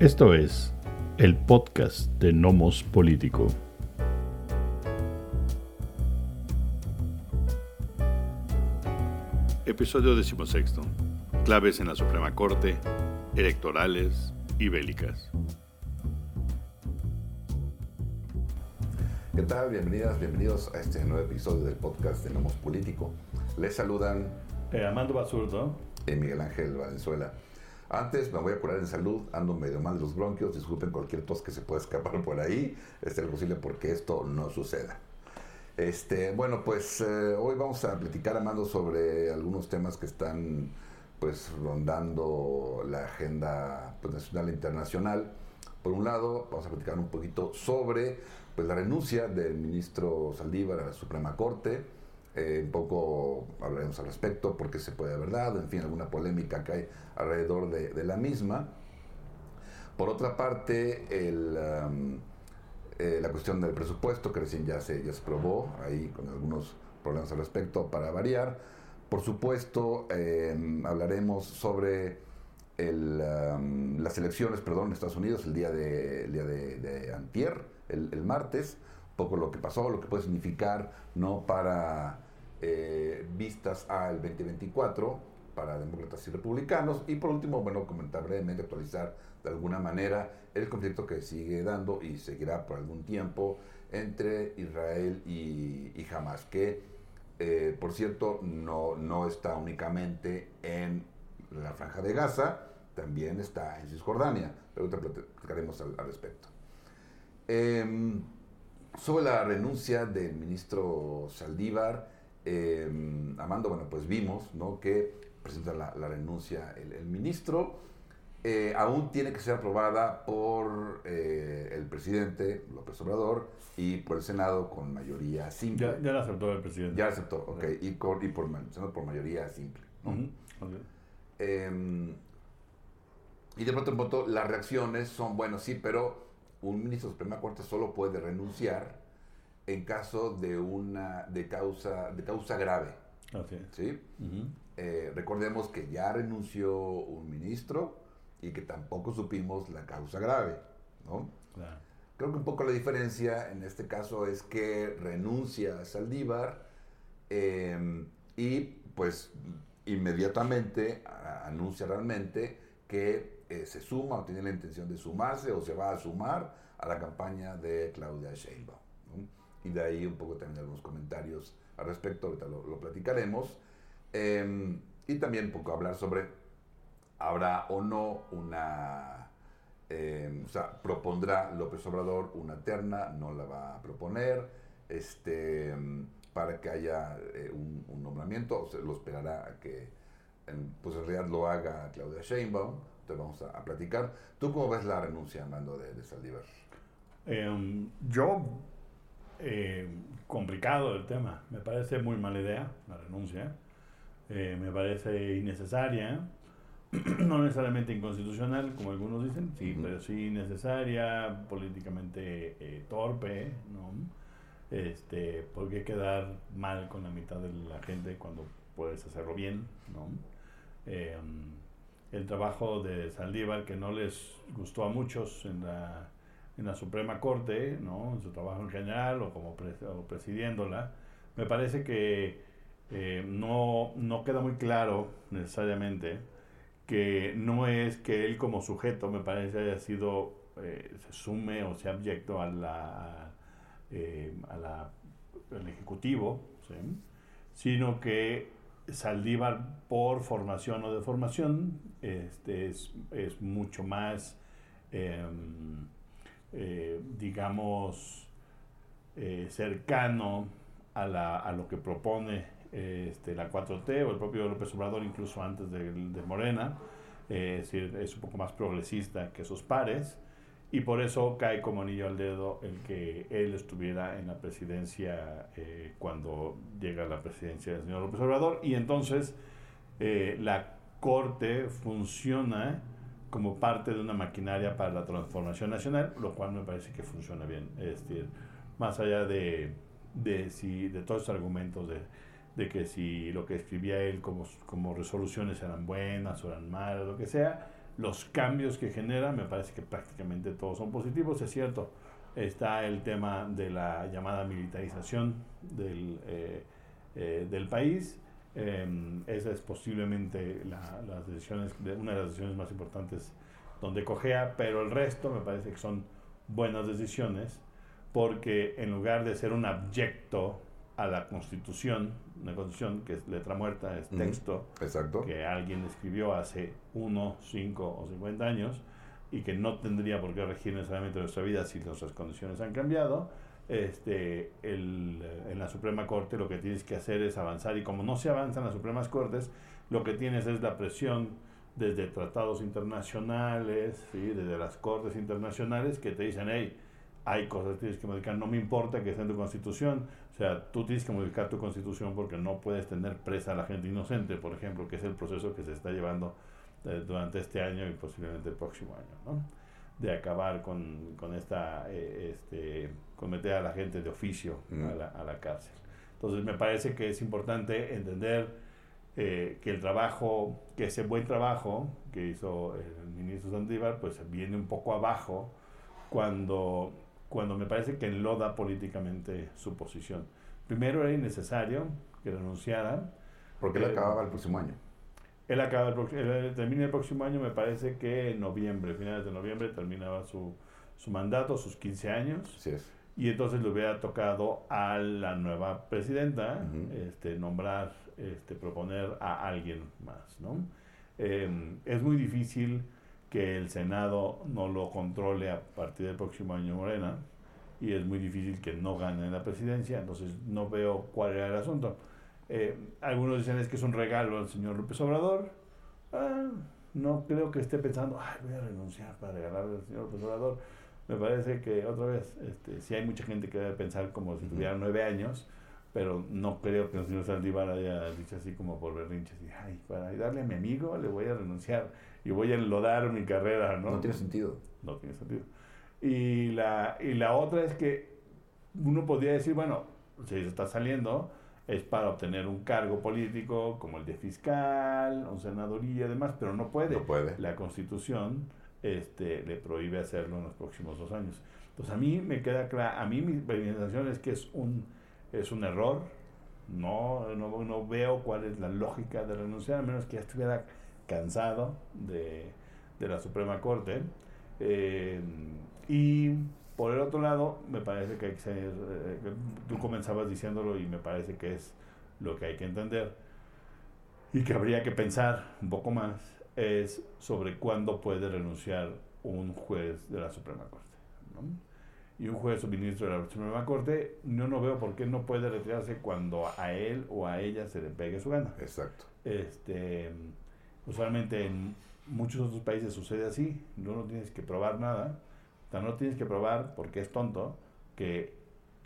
Esto es el podcast de Nomos Político. Episodio decimosexto. Claves en la Suprema Corte, electorales y bélicas. ¿Qué tal? Bienvenidas, bienvenidos a este nuevo episodio del podcast de Nomos Político. Les saludan eh, Amando Basurdo y Miguel Ángel Valenzuela. Antes me voy a curar en salud, ando medio mal de los bronquios, disculpen cualquier tos que se pueda escapar por ahí, es lo posible porque esto no suceda. Este, bueno, pues eh, hoy vamos a platicar, Amando, sobre algunos temas que están pues rondando la agenda pues, nacional e internacional. Por un lado, vamos a platicar un poquito sobre pues, la renuncia del ministro Saldívar a la Suprema Corte, eh, un poco hablaremos al respecto, porque se puede haber dado, en fin, alguna polémica que hay alrededor de, la misma. Por otra parte, um, eh, la cuestión del presupuesto, que recién ya se, ya se probó, ahí con algunos problemas al respecto, para variar. Por supuesto, em, hablaremos sobre um, las elecciones, perdón, en Estados Unidos el día de, día de, antier, el, el martes, poco lo que pasó, lo que puede significar no para eh, vistas al 2024 para demócratas y republicanos. Y por último, bueno, comentar brevemente, actualizar de alguna manera el conflicto que sigue dando y seguirá por algún tiempo entre Israel y, y Hamas, que eh, por cierto no, no está únicamente en la franja de Gaza, también está en Cisjordania, pero te platicaremos al, respecto. Em, sobre la renuncia del ministro Saldívar, eh, Amando, bueno, pues vimos ¿no? que presenta la, renuncia el, ministro. Eh, aún tiene que ser aprobada por eh, el presidente López Obrador y por el Senado con mayoría simple. Ya, la aceptó el presidente. Ya la aceptó, ok. Y, por, Senado por mayoría simple. Em, y de pronto en pronto las reacciones son, bueno, sí, pero un ministro de Suprema Corte solo puede renunciar en caso de una de causa de causa grave. ¿sí? Eh, recordemos que ya renunció un ministro y que tampoco supimos la causa grave, ¿no? Creo que un poco la diferencia en este caso es que renuncia a Saldívar em, y pues inmediatamente anuncia realmente que eh, se suma o tiene la intención de sumarse o se va a sumar a la campaña de Claudia Sheinbaum y de ahí un poco también algunos comentarios al respecto, ahorita lo, platicaremos. Em, y también un poco hablar sobre, ¿habrá o no una, em, o sea, propondrá López Obrador una terna, no la va a proponer, este, para que haya eh, un, nombramiento, o se lo esperará a que, pues en realidad lo haga Claudia Sheinbaum, entonces vamos a, platicar. ¿Tú cómo ves la renuncia, Armando, de, de Saldívar? Em, yo eh, complicado el tema. Me parece muy mala idea la renuncia. Eh, me parece innecesaria. no necesariamente inconstitucional, como algunos dicen, sí, pero sí innecesaria, políticamente eh, torpe, ¿no? Este, porque quedar mal con la mitad de la gente cuando puedes hacerlo bien, ¿no? El trabajo de Saldívar, que no les gustó a muchos en la en la Suprema Corte, ¿no? en su trabajo en general o como presidiéndola, me parece que eh, no, no queda muy claro necesariamente que no es que él como sujeto, me parece, haya sido, eh, se sume o sea abyecto a la, eh, a al Ejecutivo, sino que Saldívar, por formación o deformación, este, es, es mucho más... Em, eh, digamos, eh, cercano a, la, a, lo que propone este, la 4T o el propio López Obrador, incluso antes de, de Morena. Eh, es decir, es un poco más progresista que sus pares y por eso cae como anillo al dedo el que él estuviera en la presidencia cuando llega la presidencia del señor López Obrador y entonces la corte funciona como parte de una maquinaria para la transformación nacional, lo cual me parece que funciona bien. Es decir, más allá de, de, si, de todos estos argumentos de, de, que si lo que escribía él como, como resoluciones eran buenas o eran malas, lo que sea, los cambios que genera, me parece que prácticamente todos son positivos, es cierto. Está el tema de la llamada militarización del, eh, eh, del país. Em, esa es posiblemente la, las decisiones, una de las decisiones más importantes donde cojea, pero el resto me parece que son buenas decisiones porque en lugar de ser un abyecto a la constitución, una constitución que es letra muerta, es texto Exacto. que alguien escribió hace uno, cinco o cincuenta años y que no tendría por qué regir necesariamente nuestra vida si nuestras condiciones han cambiado, este, el, en la Suprema Corte lo que tienes que hacer es avanzar y como no se avanza en las Supremas Cortes, lo que tienes es la presión desde tratados internacionales, ¿sí? desde las cortes internacionales que te dicen, hey, hay cosas que tienes que modificar, no me importa que esté en tu constitución, sea, tú tienes que modificar tu constitución porque no puedes tener presa a la gente inocente, por ejemplo, que es el proceso que se está llevando eh, durante este año y posiblemente el próximo año, ¿no? De acabar con, con esta, eh, este, con meter a la gente de oficio a, la, a la cárcel. Entonces me parece que es importante entender eh, que el trabajo, que ese buen trabajo que hizo el ministro Sandívar, pues viene un poco abajo cuando, cuando me parece que enloda políticamente su posición. Primero era innecesario que renunciara. Porque él acababa el próximo año. Él acaba el, él termina el próximo año, me parece que en noviembre, finales de noviembre, terminaba su, su mandato, sus 15 años. Así es. Y entonces le hubiera tocado a la nueva presidenta Ujú. este, nombrar, este, proponer a alguien más. ¿no? Eh, es muy difícil que el Senado no lo controle a partir del próximo año Morena y es muy difícil que no gane la presidencia, entonces no veo cuál era el asunto. Eh, algunos dicen es que es un regalo al señor López Obrador. Ah, no creo que esté pensando, ay, voy a renunciar para regalarle al señor López Obrador. Me parece que, otra vez, este, sí hay mucha gente que debe pensar como si tuviera nueve años, pero no creo que el señor Saldívar haya dicho así como por berrinches. y, Ay, para ayudarle a mi amigo le voy a renunciar y voy a enlodar mi carrera, ¿no? No tiene sentido. no tiene sentido. Y la, y la otra es que uno podría decir, bueno, si está saliendo, es para obtener un cargo político como el de fiscal, un senaduría y demás, pero no puede. No puede. La constitución este, le prohíbe hacerlo en los próximos dos años. Entonces a mí me queda claro, a mí mi sensación es que es un, es un error, no, no, no veo cuál es la lógica de renunciar, a menos que ya estuviera cansado de, de la Suprema Corte. Eh, y por el otro lado, me parece que hay que ser, eh, tú comenzabas diciéndolo y me parece que es lo que hay que entender y que habría que pensar un poco más es sobre cuándo puede renunciar un juez de la Suprema Corte. ¿no? Y un juez o ministro de la Suprema Corte, yo no veo por qué no puede retirarse cuando a él o a ella se le pegue su gana. Exacto. Este, usualmente en muchos otros países sucede así, no, no tienes que probar nada, o sea, no tienes que probar porque es tonto que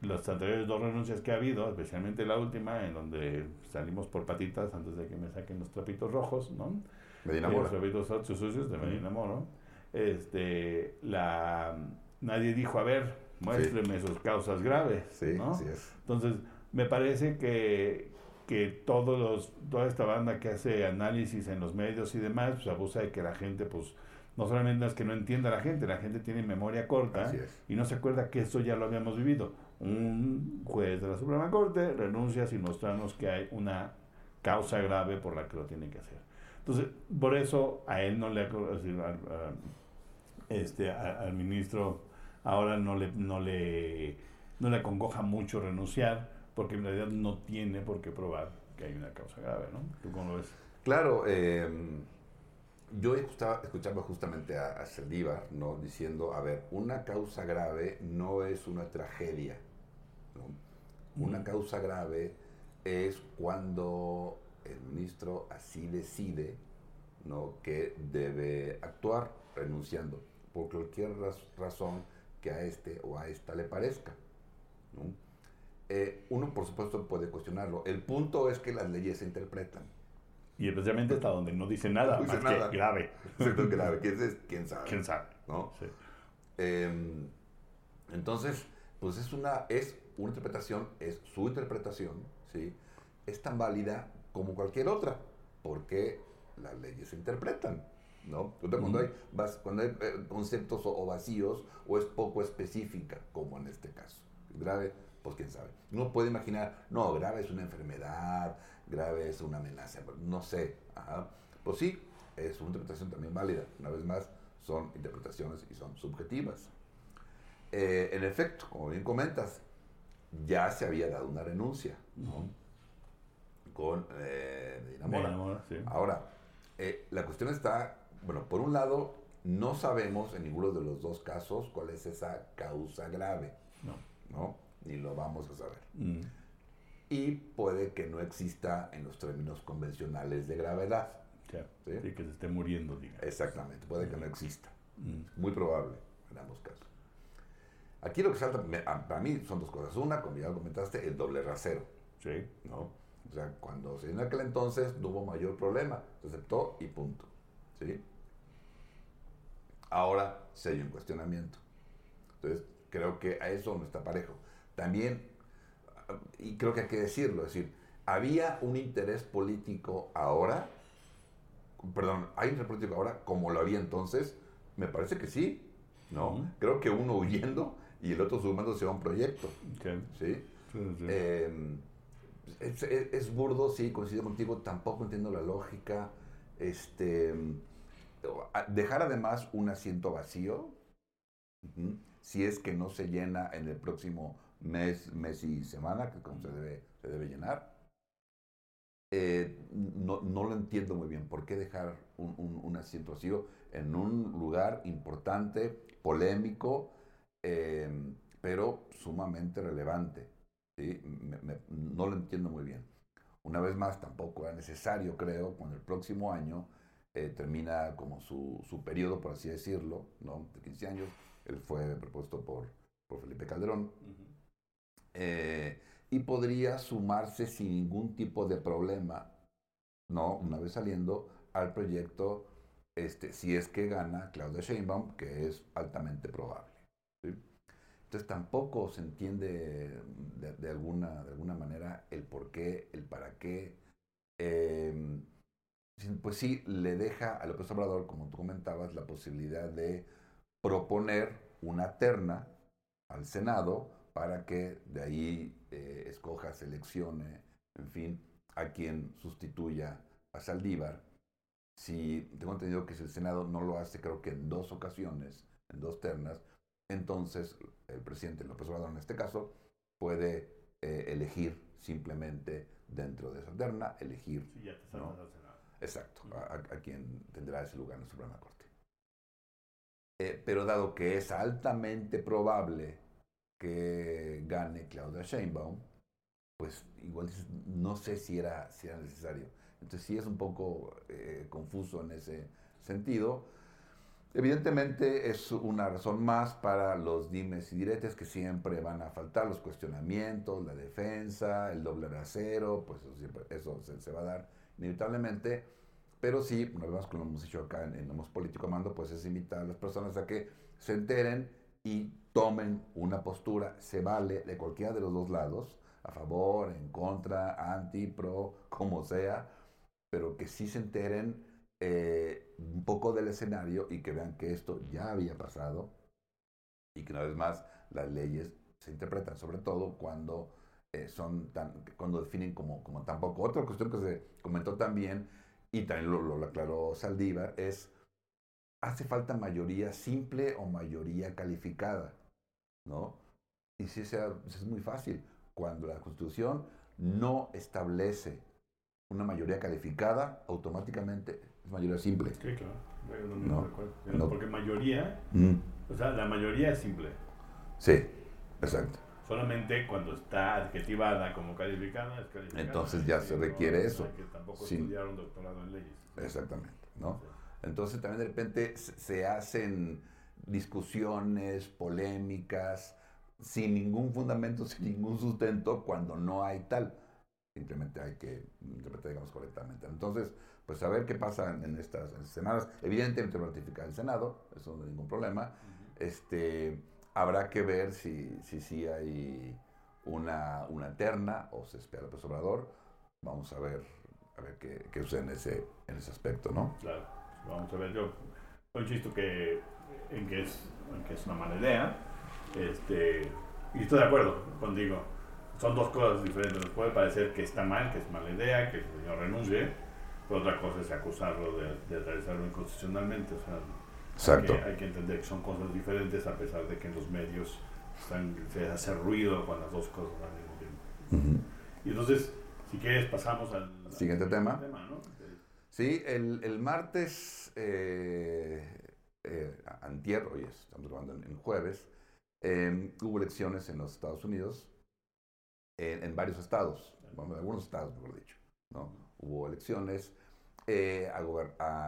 las anteriores dos renuncias que ha habido, especialmente la última, en donde salimos por patitas antes de que me saquen los trapitos rojos, ¿no? Medina Mora. Los trapitos sucios sucios de Medina Moro. Este, la, nadie dijo, a ver, muéstreme sus causas graves, Sí, ¿no? así es. Entonces, me parece que, que todos los, toda esta banda que hace análisis en los medios y demás, pues abusa de que la gente, pues, no solamente es que no entienda la gente, la gente tiene memoria corta y no se acuerda que eso ya lo habíamos vivido. Un juez de la Suprema Corte renuncia sin mostrarnos que hay una causa grave por la que lo tiene que hacer. Entonces, por eso a él no le, es decir, al, a- este, a- al ministro ahora no le, no le, no le acongoja mucho renunciar, porque en realidad no tiene por qué probar que hay una causa grave, ¿no? ¿Tú cómo lo ves? Claro, eh, yo estaba escuchando justamente a, a Saldívar, ¿no? Diciendo, a ver, una causa grave no es una tragedia, ¿no? Una causa grave es cuando el ministro así decide, ¿no? Que debe actuar renunciando por cualquier raz- razón que a este o a esta le parezca, ¿no? Eh, uno, por supuesto, puede cuestionarlo. El punto es que las leyes se interpretan. Y especialmente hasta donde no dice nada, No dice más nada. que grave. Exacto, grave. ¿Quién, es- quién sabe? ¿Quién sabe? ¿no? Sí. Eh, entonces, pues es una, es una interpretación, es su interpretación, ¿sí? Es tan válida como cualquier otra, porque las leyes se interpretan, ¿no? Cuando hay, cuando hay eh, conceptos o, vacíos o es poco específica, como en este caso. Grave, pues quién sabe. Uno puede imaginar, no, grave es una enfermedad, grave es una amenaza, no sé. Pues sí, es una interpretación también válida. Una vez más, son interpretaciones y son subjetivas. Eh, en efecto, como bien comentas, ya se había dado una renuncia con eh, Ahora, eh, la cuestión está, bueno, por un lado, no sabemos en ninguno de los dos casos cuál es esa causa grave. No. ¿no? Ni lo vamos a saber. Mm. Y puede que no exista en los términos convencionales de gravedad. ¿sí? que se esté muriendo, digamos. Exactamente, puede que no exista. Mm. Muy probable en ambos casos. Aquí lo que salta, para mí son dos cosas. Una, como ya comentaste, el doble rasero. Sí. ¿no? O sea, cuando se en aquel entonces no hubo mayor problema, se aceptó y punto. ¿sí? Ahora se hay un cuestionamiento. Entonces, creo que a eso no está parejo. También, y creo que hay que decirlo, es decir, ¿había un interés político ahora? Perdón, ¿hay un interés político ahora como lo había entonces? Me parece que sí, ¿no? Creo que uno huyendo y el otro sumándose a un proyecto. ¿sí? Em, es, burdo, sí, coincido contigo, tampoco entiendo la lógica. Este, dejar además un asiento vacío, si es que no se llena en el próximo mes, mes y semana, que como se debe, se debe llenar. Eh, no, no, lo entiendo muy bien. ¿Por qué dejar un, un asiento vacío en un lugar importante, polémico, Em, pero sumamente relevante. no lo entiendo muy bien. Una vez más, tampoco era necesario, creo, cuando el próximo año eh, termina como su, su, periodo, por así decirlo, ¿no? de 15 años. Él fue propuesto por, por Felipe Calderón. Eh, y podría sumarse sin ningún tipo de problema, ¿no? Una vez saliendo al proyecto, este, si es que gana Claudia Sheinbaum, que es altamente probable. Entonces tampoco se entiende de, alguna, de alguna manera el por qué, el para qué. Em, pues sí, le deja a López Obrador, como tú comentabas, la posibilidad de proponer una terna al Senado para que de ahí eh, escoja, seleccione, en fin, a quien sustituya a Saldívar. Si tengo entendido que si el Senado no lo hace, creo que en dos ocasiones, en dos ternas, entonces el presidente López Obrador en este caso puede eh, elegir simplemente dentro de esa terna, elegir sí, ya te ¿no? Exacto, a, quien tendrá ese lugar en la Suprema Corte. Eh, pero dado que es altamente probable que gane Claudia Sheinbaum, pues igual no sé si era, si era necesario. Entonces sí es un poco eh, confuso en ese sentido. Evidentemente es una razón más para los dimes y diretes que siempre van a faltar, los cuestionamientos, la defensa, el doble rasero, pues eso, siempre, eso se, va a dar inevitablemente. Pero sí, una vez más, como hemos dicho acá en, en Hemos Político Mando, pues es invitar a las personas a que se enteren y tomen una postura, se vale de cualquiera de los dos lados, a favor, en contra, anti, pro, como sea, pero que sí se enteren eh, un poco del escenario y que vean que esto ya había pasado y que una vez más las leyes se interpretan sobre todo cuando eh, son tan, cuando definen como, como tampoco. Otra cuestión que se comentó también, y también lo, lo aclaró Saldívar, es, ¿hace falta mayoría simple o mayoría calificada? ¿No? Y si sea, es muy fácil. Cuando la Constitución no establece una mayoría calificada, automáticamente es mayoría simple. Sí, claro. No, no, Porque mayoría, mm. o sea, la mayoría es simple. Sí, exacto. Solamente cuando está adjetivada como calificada es calificada. Entonces ya se requiere eso. Que tampoco estudiaron doctorado en leyes. Exactamente, ¿no? Entonces también de repente se hacen discusiones, polémicas, sin ningún fundamento, sin ningún sustento, cuando no hay tal. Simplemente hay que interpretar, digamos, correctamente. Entonces, pues a ver qué pasa en estas semanas. Evidentemente va a ratificar el Senado, eso no hay ningún problema. este, habrá que ver si sí si, hay una, una terna o se espera el Vamos a ver, a ver qué, qué sucede en ese, en ese aspecto, ¿no? Claro. vamos a ver, yo insisto que, en, que es, en que es una mala idea, este, y estoy de acuerdo contigo. Son dos cosas diferentes. Nos puede parecer que está mal, que es mala idea, que el señor renuncie, pero otra cosa es acusarlo de, de realizarlo inconstitucionalmente. O sea, Exacto. Hay que, entender que son cosas diferentes a pesar de que en los medios están, se hace ruido con las dos cosas al mismo tiempo. Y entonces, si quieres, pasamos al siguiente tema. Sí, el, el martes, eh, eh, antier, hoy estamos grabando en, jueves, eh, hubo elecciones en los Estados Unidos, en, varios estados, bueno, en algunos estados, mejor dicho. ¿no? Hubo elecciones eh, a,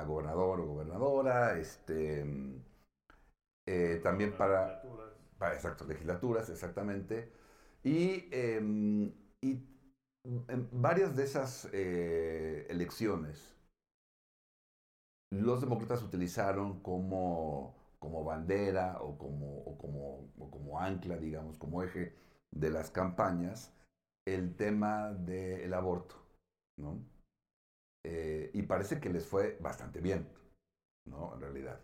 a, gobernador o gobernadora, este, eh, también para, para, exacto, legislaturas, exactamente. Y, em, y en varias de esas eh, elecciones, los demócratas utilizaron como, como bandera o como, o como, o como ancla, digamos, como eje de las campañas, el tema del aborto, ¿no? Eh, y parece que les fue bastante bien, ¿no? En realidad.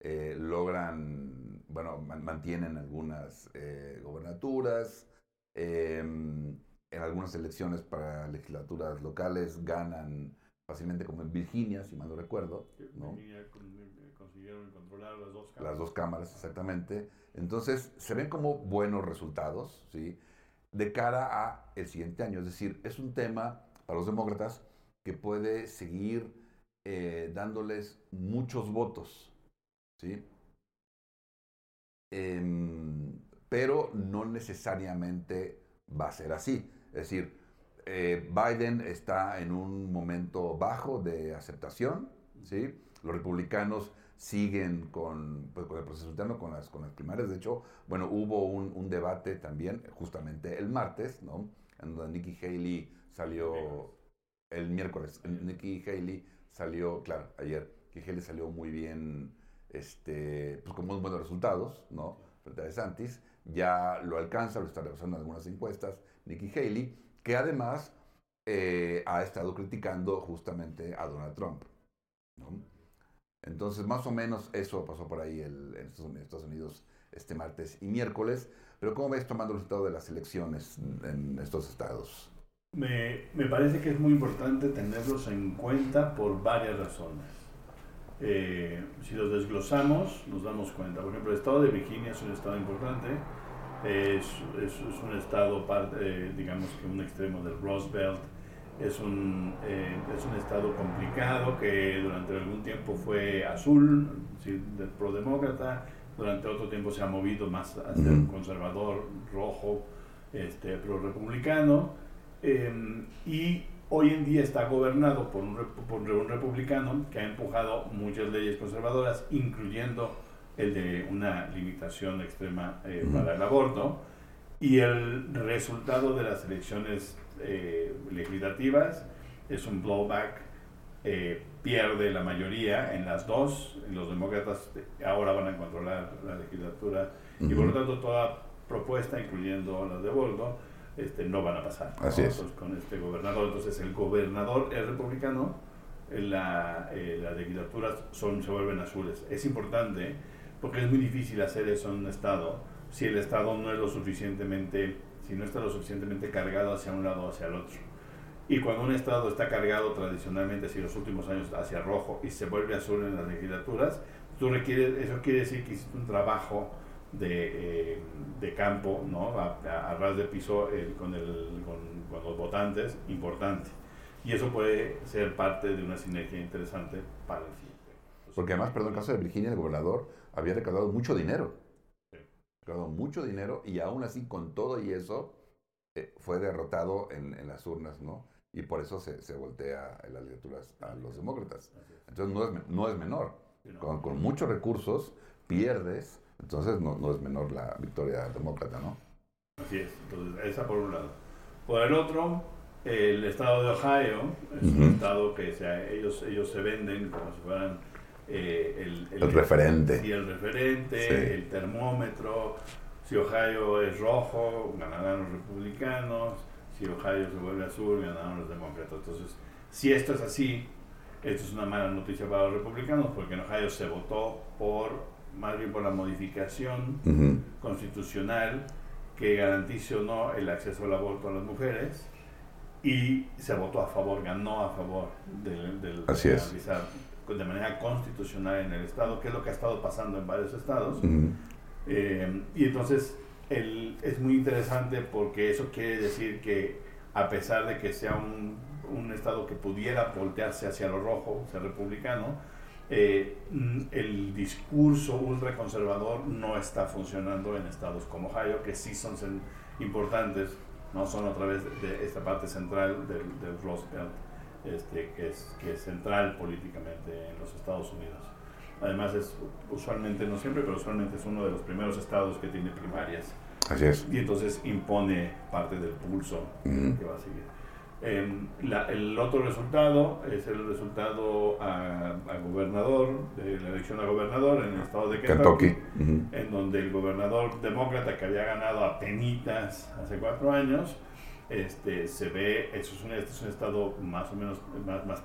Eh, logran, bueno, mantienen algunas eh, gobernaturas, em, en algunas elecciones para legislaturas locales ganan fácilmente como en Virginia, si mal no recuerdo. ¿no? consiguieron controlar las dos cámaras. Las dos cámaras, exactamente. Entonces, se ven como buenos resultados, ¿sí? De cara a el siguiente año. Es decir, es un tema para los demócratas que puede seguir eh, dándoles muchos votos, ¿sí? Em, pero no necesariamente va a ser así. Es decir, eh, Biden está en un momento bajo de aceptación, ¿sí? Los republicanos siguen con, pues, con el proceso interno, con las, con las primarias. De hecho, bueno, hubo un, un debate también, justamente el martes, ¿no? En donde Nikki Haley salió el miércoles. Nikki Haley salió, claro, ayer, Nikki Haley salió muy bien, este, pues con muy buenos resultados, ¿no? Frente a DeSantis. Ya lo alcanza, lo está rebasando en algunas encuestas, Nikki Haley, que además eh, ha estado criticando justamente a Donald Trump, ¿no? Entonces, más o menos eso pasó por ahí el, en Estados Unidos este martes y miércoles. Pero ¿cómo ves tomando el resultado de las elecciones en estos estados? Me, me parece que es muy importante tenerlos en cuenta por varias razones. Eh, si los desglosamos, nos damos cuenta. Por ejemplo, el estado de Virginia es un estado importante. Es, es, es un estado, parte, eh, digamos que un extremo del Rust Belt es un, eh, es un estado complicado que durante algún tiempo fue azul, ¿sí? pro-demócrata, durante otro tiempo se ha movido más hacia un conservador, rojo, este, pro-republicano, em, y hoy en día está gobernado por un, por un republicano que ha empujado muchas leyes conservadoras, incluyendo el de una limitación extrema eh, para el aborto, y el resultado de las elecciones eh, legislativas, es un blowback, eh, pierde la mayoría en las dos, los demócratas ahora van a controlar la legislatura y por lo tanto toda propuesta, incluyendo las de Boldo, este, no van a pasar con este gobernador. Entonces el gobernador es republicano, la, eh, las legislaturas son, se vuelven azules. Es importante porque es muy difícil hacer eso en un estado si el estado no es lo suficientemente si no está lo suficientemente cargado hacia un lado o hacia el otro. Y cuando un estado está cargado tradicionalmente, si los últimos años hacia rojo y se vuelve azul en las legislaturas, tú requieres, eso quiere decir que hiciste un trabajo de, eh, de campo, ¿no? a, ras de piso eh, con, el, con, los votantes, importante. Y eso puede ser parte de una sinergia interesante para el siguiente. Porque además, perdón, en el caso de Virginia, el gobernador había recaudado mucho dinero mucho dinero y aún así con todo y eso eh, fue derrotado en, en, las urnas, ¿no? Y por eso se, se voltea en las legislaturas a los demócratas. Entonces no es, no es menor. Con, con muchos recursos pierdes, entonces no, no, es menor la victoria demócrata, ¿no? Así es, entonces esa por un lado. Por el otro, el estado de Ohio es un estado que se, ellos, ellos se venden como si fueran eh, el, el, referente. Sí, el referente, el termómetro. Si Ohio es rojo, ganarán los republicanos. Si Ohio se vuelve azul, ganarán los demócratas. Entonces, si esto es así, esto es una mala noticia para los republicanos porque en Ohio se votó por, más bien por la modificación constitucional que garantice o no el acceso al aborto a las mujeres y se votó a favor, ganó a favor del, del Así es. de manera constitucional en el estado, que es lo que ha estado pasando en varios estados. Eh, y entonces el, es muy interesante porque eso quiere decir que a pesar de que sea un, un estado que pudiera voltearse hacia lo rojo, ser republicano, eh, el discurso ultraconservador no está funcionando en estados como Ohio, que sí son importantes, no son a través de esta parte central del, del Rust Belt, este, que, es, que es central políticamente en los Estados Unidos. Además es usualmente, no siempre, pero usualmente es uno de los primeros estados que tiene primarias. Así es. Y entonces impone parte del pulso que va a seguir. Em, el otro resultado es el resultado a, gobernador, de la elección a gobernador en el estado de Kentucky, en donde el gobernador demócrata que había ganado a penitas hace cuatro años, este, se ve, eso es un, este es un estado más o menos más, más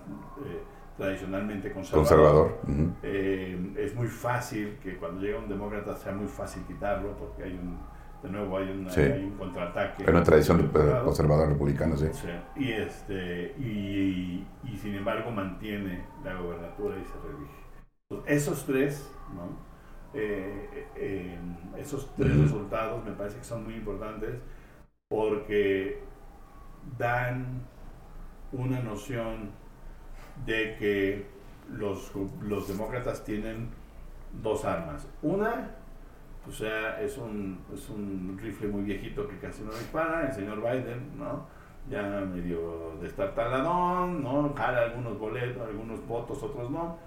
eh, tradicionalmente conservador. Em, es muy fácil que cuando llega un demócrata sea muy fácil quitarlo porque hay un de nuevo hay, un contraataque. Hay una tradición conservadora republicana, sí. Y, este, y, y, sin embargo mantiene la gobernatura y se reelige. Esos tres, ¿no? Eh, eh, esos tres resultados me parece que son muy importantes porque dan una noción de que los, los demócratas tienen dos armas. Una o sea, es un, es un rifle muy viejito que casi no dispara, el señor Biden, ¿no? Ya medio destartaladón, ¿no? Jala algunos boletos, algunos votos, otros no.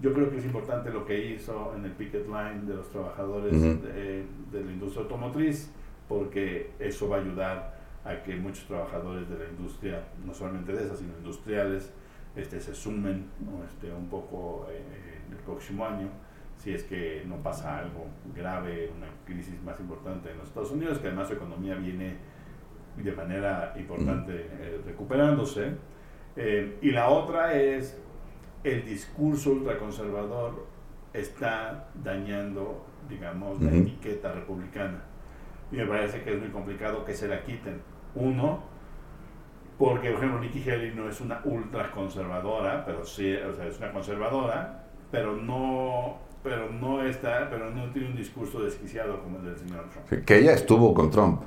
Yo creo que es importante lo que hizo en el picket line de los trabajadores de, la industria automotriz, porque eso va a ayudar a que muchos trabajadores de la industria, no solamente de esas, sino industriales, este, se sumen este, un poco eh, en el próximo año si es que no pasa algo grave, una crisis más importante en los Estados Unidos, que además su economía viene de manera importante eh, recuperándose. Eh, y la otra es el discurso ultraconservador está dañando, digamos, la etiqueta republicana. Y me parece que es muy complicado que se la quiten. Uno, porque, por ejemplo, Nikki Haley no es una ultraconservadora, pero sí, o sea, es una conservadora, pero no pero no está, pero no tiene un discurso desquiciado como el del señor Trump. que ella estuvo con Trump.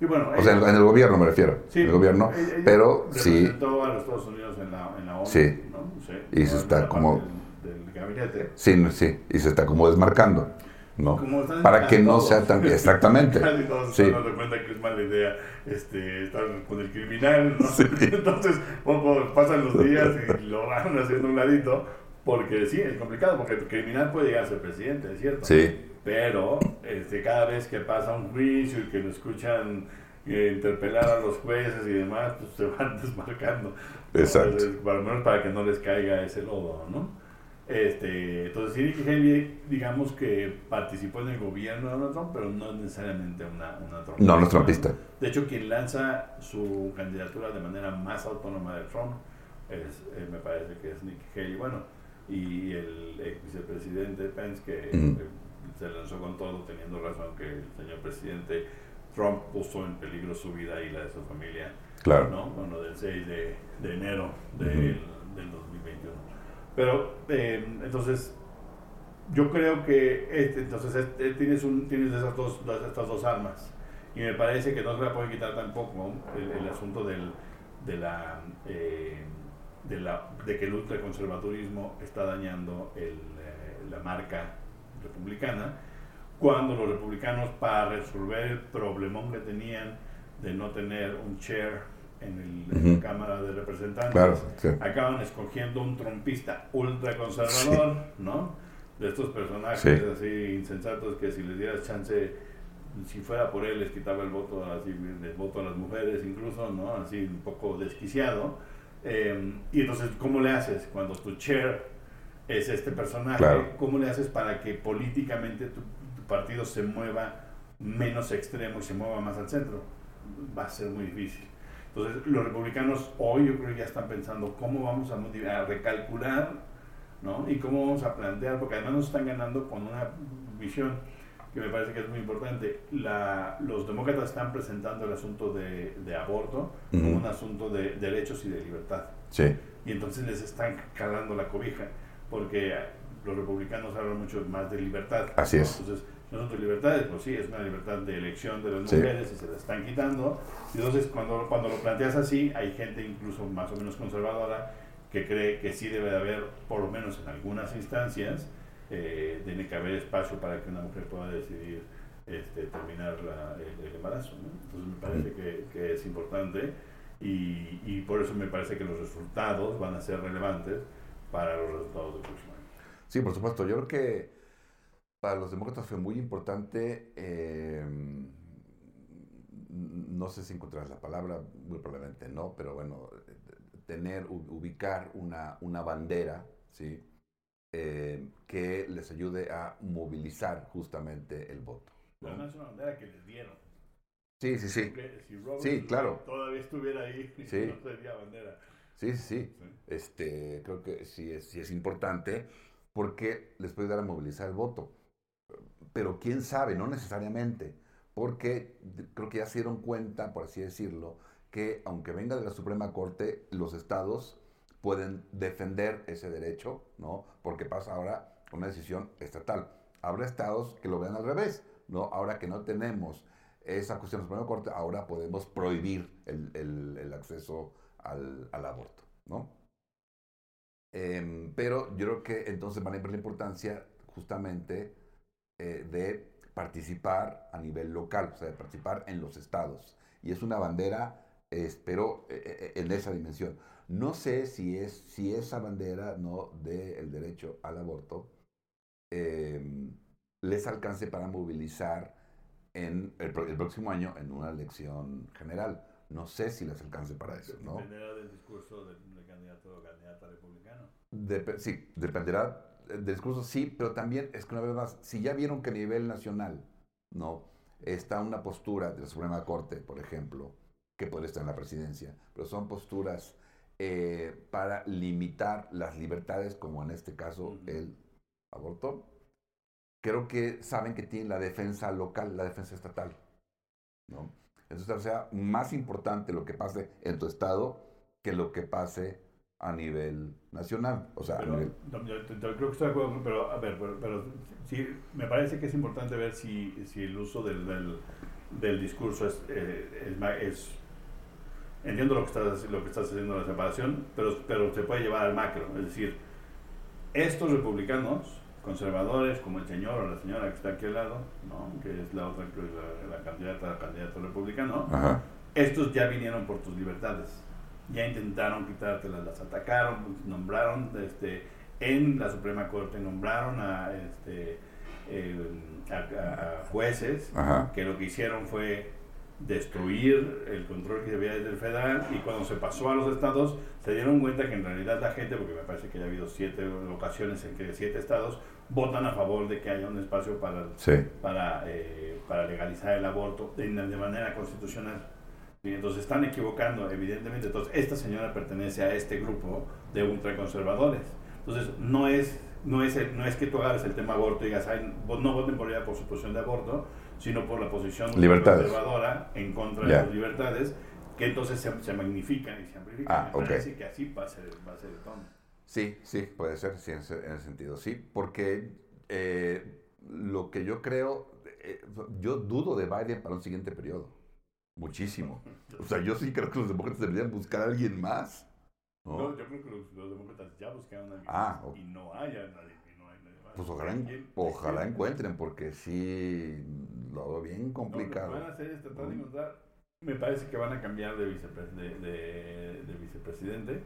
Y bueno, o sea, en el gobierno me refiero. Sí, en el gobierno, pero sí. Representó a los Estados Unidos en la, en la ONU. Sí. ¿no? sí y se está como. Del, del, gabinete. Sí, sí, y se está como desmarcando. ¿no? Para que no sea tan. Exactamente. Casi todos sí. se cuenta que es mala idea este, estar con el criminal. ¿no? Sí. Entonces, poco pasan los días y lo van haciendo un ladito porque sí, es complicado, porque el criminal puede llegar a ser presidente, es cierto. Sí. Pero este, cada vez que pasa un juicio y que lo escuchan eh, interpelar a los jueces y demás, pues se van desmarcando. Exacto. Para lo menos para que no les caiga ese lodo, ¿no? Este, entonces, sí, Haley, digamos que participó en el gobierno de Donald Trump, pero no es necesariamente una, una trumpista. No, no es trumpista. De hecho, quien lanza su candidatura de manera más autónoma de Trump, es, eh, me parece que es Nikki Haley. Bueno, y el ex vicepresidente Pence que se lanzó con todo teniendo razón que el señor presidente Trump puso en peligro su vida y la de su familia claro. ¿no? bueno del 6 de, de enero del, del, 2021 pero eh, entonces yo creo que este, entonces este, tienes un tienes esas dos, estas dos armas. Y me parece que no se la puede quitar tampoco el, asunto del, de la eh, de, la, de que el ultraconservadurismo está dañando el, eh, la marca republicana, cuando los republicanos para resolver el problemón que tenían de no tener un chair en, el, la Cámara de Representantes, acaban escogiendo un trompista ultraconservador, ¿no? De estos personajes así insensatos que si les dieras chance, si fuera por él les quitaba el voto, así, el voto a las mujeres incluso, ¿no? Así un poco desquiciado Em, y entonces, ¿cómo le haces cuando tu chair es este personaje? ¿Cómo le haces para que políticamente tu, partido se mueva menos extremo y se mueva más al centro? Va a ser muy difícil. Entonces, los republicanos hoy yo creo que ya están pensando cómo vamos a, a recalcular, ¿no? Y cómo vamos a plantear, porque además nos están ganando con una visión que me parece que es muy importante. La, los demócratas están presentando el asunto de, de aborto como un asunto de derechos y de libertad. Sí. Y entonces les están calando la cobija, porque los republicanos hablan mucho más de libertad. Así es. Entonces, nosotros libertades, pues sí, es una libertad de elección de las mujeres y se la están quitando. Y entonces, cuando, cuando lo planteas así, hay gente incluso más o menos conservadora que cree que sí debe de haber, por lo menos en algunas instancias, eh, tiene que haber espacio para que una mujer pueda decidir este, terminar el, embarazo. Entonces me parece que, que es importante y, y, por eso me parece que los resultados van a ser relevantes para los resultados del próximo año. Sí, por supuesto. Yo creo que para los demócratas fue muy importante, eh, no sé si encontrarás la palabra, muy probablemente no, pero bueno, tener, ubicar una, una bandera, ¿sí? Eh, que les ayude a movilizar justamente el voto. ¿no? es una bandera que les dieron. Sí, sí, sí. Si sí, claro. Todavía estuviera ahí, sí. no sería bandera. Sí, sí, sí. Este, creo que sí es, sí es importante porque les puede dar a movilizar el voto. Pero quién sabe, no necesariamente, porque creo que ya se dieron cuenta, por así decirlo, que aunque venga de la Suprema Corte, los estados pueden defender ese derecho, ¿no? Porque pasa ahora una decisión estatal. Habrá estados que lo vean al revés, ¿no? Ahora que no tenemos esa cuestión de Suprema Corte, ahora podemos prohibir el, acceso al, aborto, ¿no? Eh, pero yo creo que entonces van a ver la importancia justamente eh, de participar a nivel local, o sea, de participar en los estados. Y es una bandera, espero, eh, en esa dimensión. No sé si, es, si esa bandera no del derecho al aborto em, les alcance para movilizar en el, próximo año en una elección general. No sé si les alcance para eso, ¿no? ¿Dependerá del discurso del, candidato o candidata republicano? sí, dependerá del discurso, sí, pero también es que una vez más, si ya vieron que a nivel nacional, ¿no? Está una postura de la Suprema Corte, por ejemplo, que puede estar en la presidencia, pero son posturas eh, para limitar las libertades, como en este caso el aborto, creo que saben que tienen la defensa local, la defensa estatal. ¿no? Entonces, sea más importante lo que pase en tu estado que lo que pase a nivel nacional. O sea, pero, yo, creo que estoy de acuerdo, pero a ver, pero, sí, me parece que es importante ver si, si el uso del, del, del discurso es, eh, es entiendo lo que estás, lo que estás haciendo la separación, pero, pero se puede llevar al macro. Es decir, estos republicanos conservadores, como el señor o la señora que está aquí al lado, ¿no? que es la otra, la, la candidata, candidato republicano, estos ya vinieron por tus libertades. Ya intentaron quitártelas, las atacaron, nombraron este, en la Suprema Corte, nombraron a, este, a, jueces que lo que hicieron fue destruir el control que había desde el federal y cuando se pasó a los estados se dieron cuenta que en realidad la gente, porque me parece que ya ha habido siete ocasiones en que siete estados votan a favor de que haya un espacio para, para, eh, para legalizar el aborto de, de manera constitucional. Y entonces están equivocando, evidentemente. Entonces, esta señora pertenece a este grupo de ultraconservadores. Entonces, no es, no es, no es que tú agarres el tema aborto y digas, no voten por ella por su posición de aborto, sino por la posición conservadora en contra de las libertades, que entonces se, magnifican y se amplifican. Ah, Me parece que así va a ser, va a ser el tono. Sí, sí, puede ser, sí, en ese, sentido, sí, porque eh, lo que yo creo, eh, yo dudo de Biden para un siguiente periodo, muchísimo. O sea, yo sí creo que los demócratas deberían buscar a alguien más. No, yo creo que los, demócratas ya buscaron a alguien ah, más y no hay a nadie. Pues ojalá, ojalá encuentren, porque sí lo veo bien complicado. lo que van a hacer es tratar de encontrar. Me parece que van a cambiar de, de, de, vicepresidente.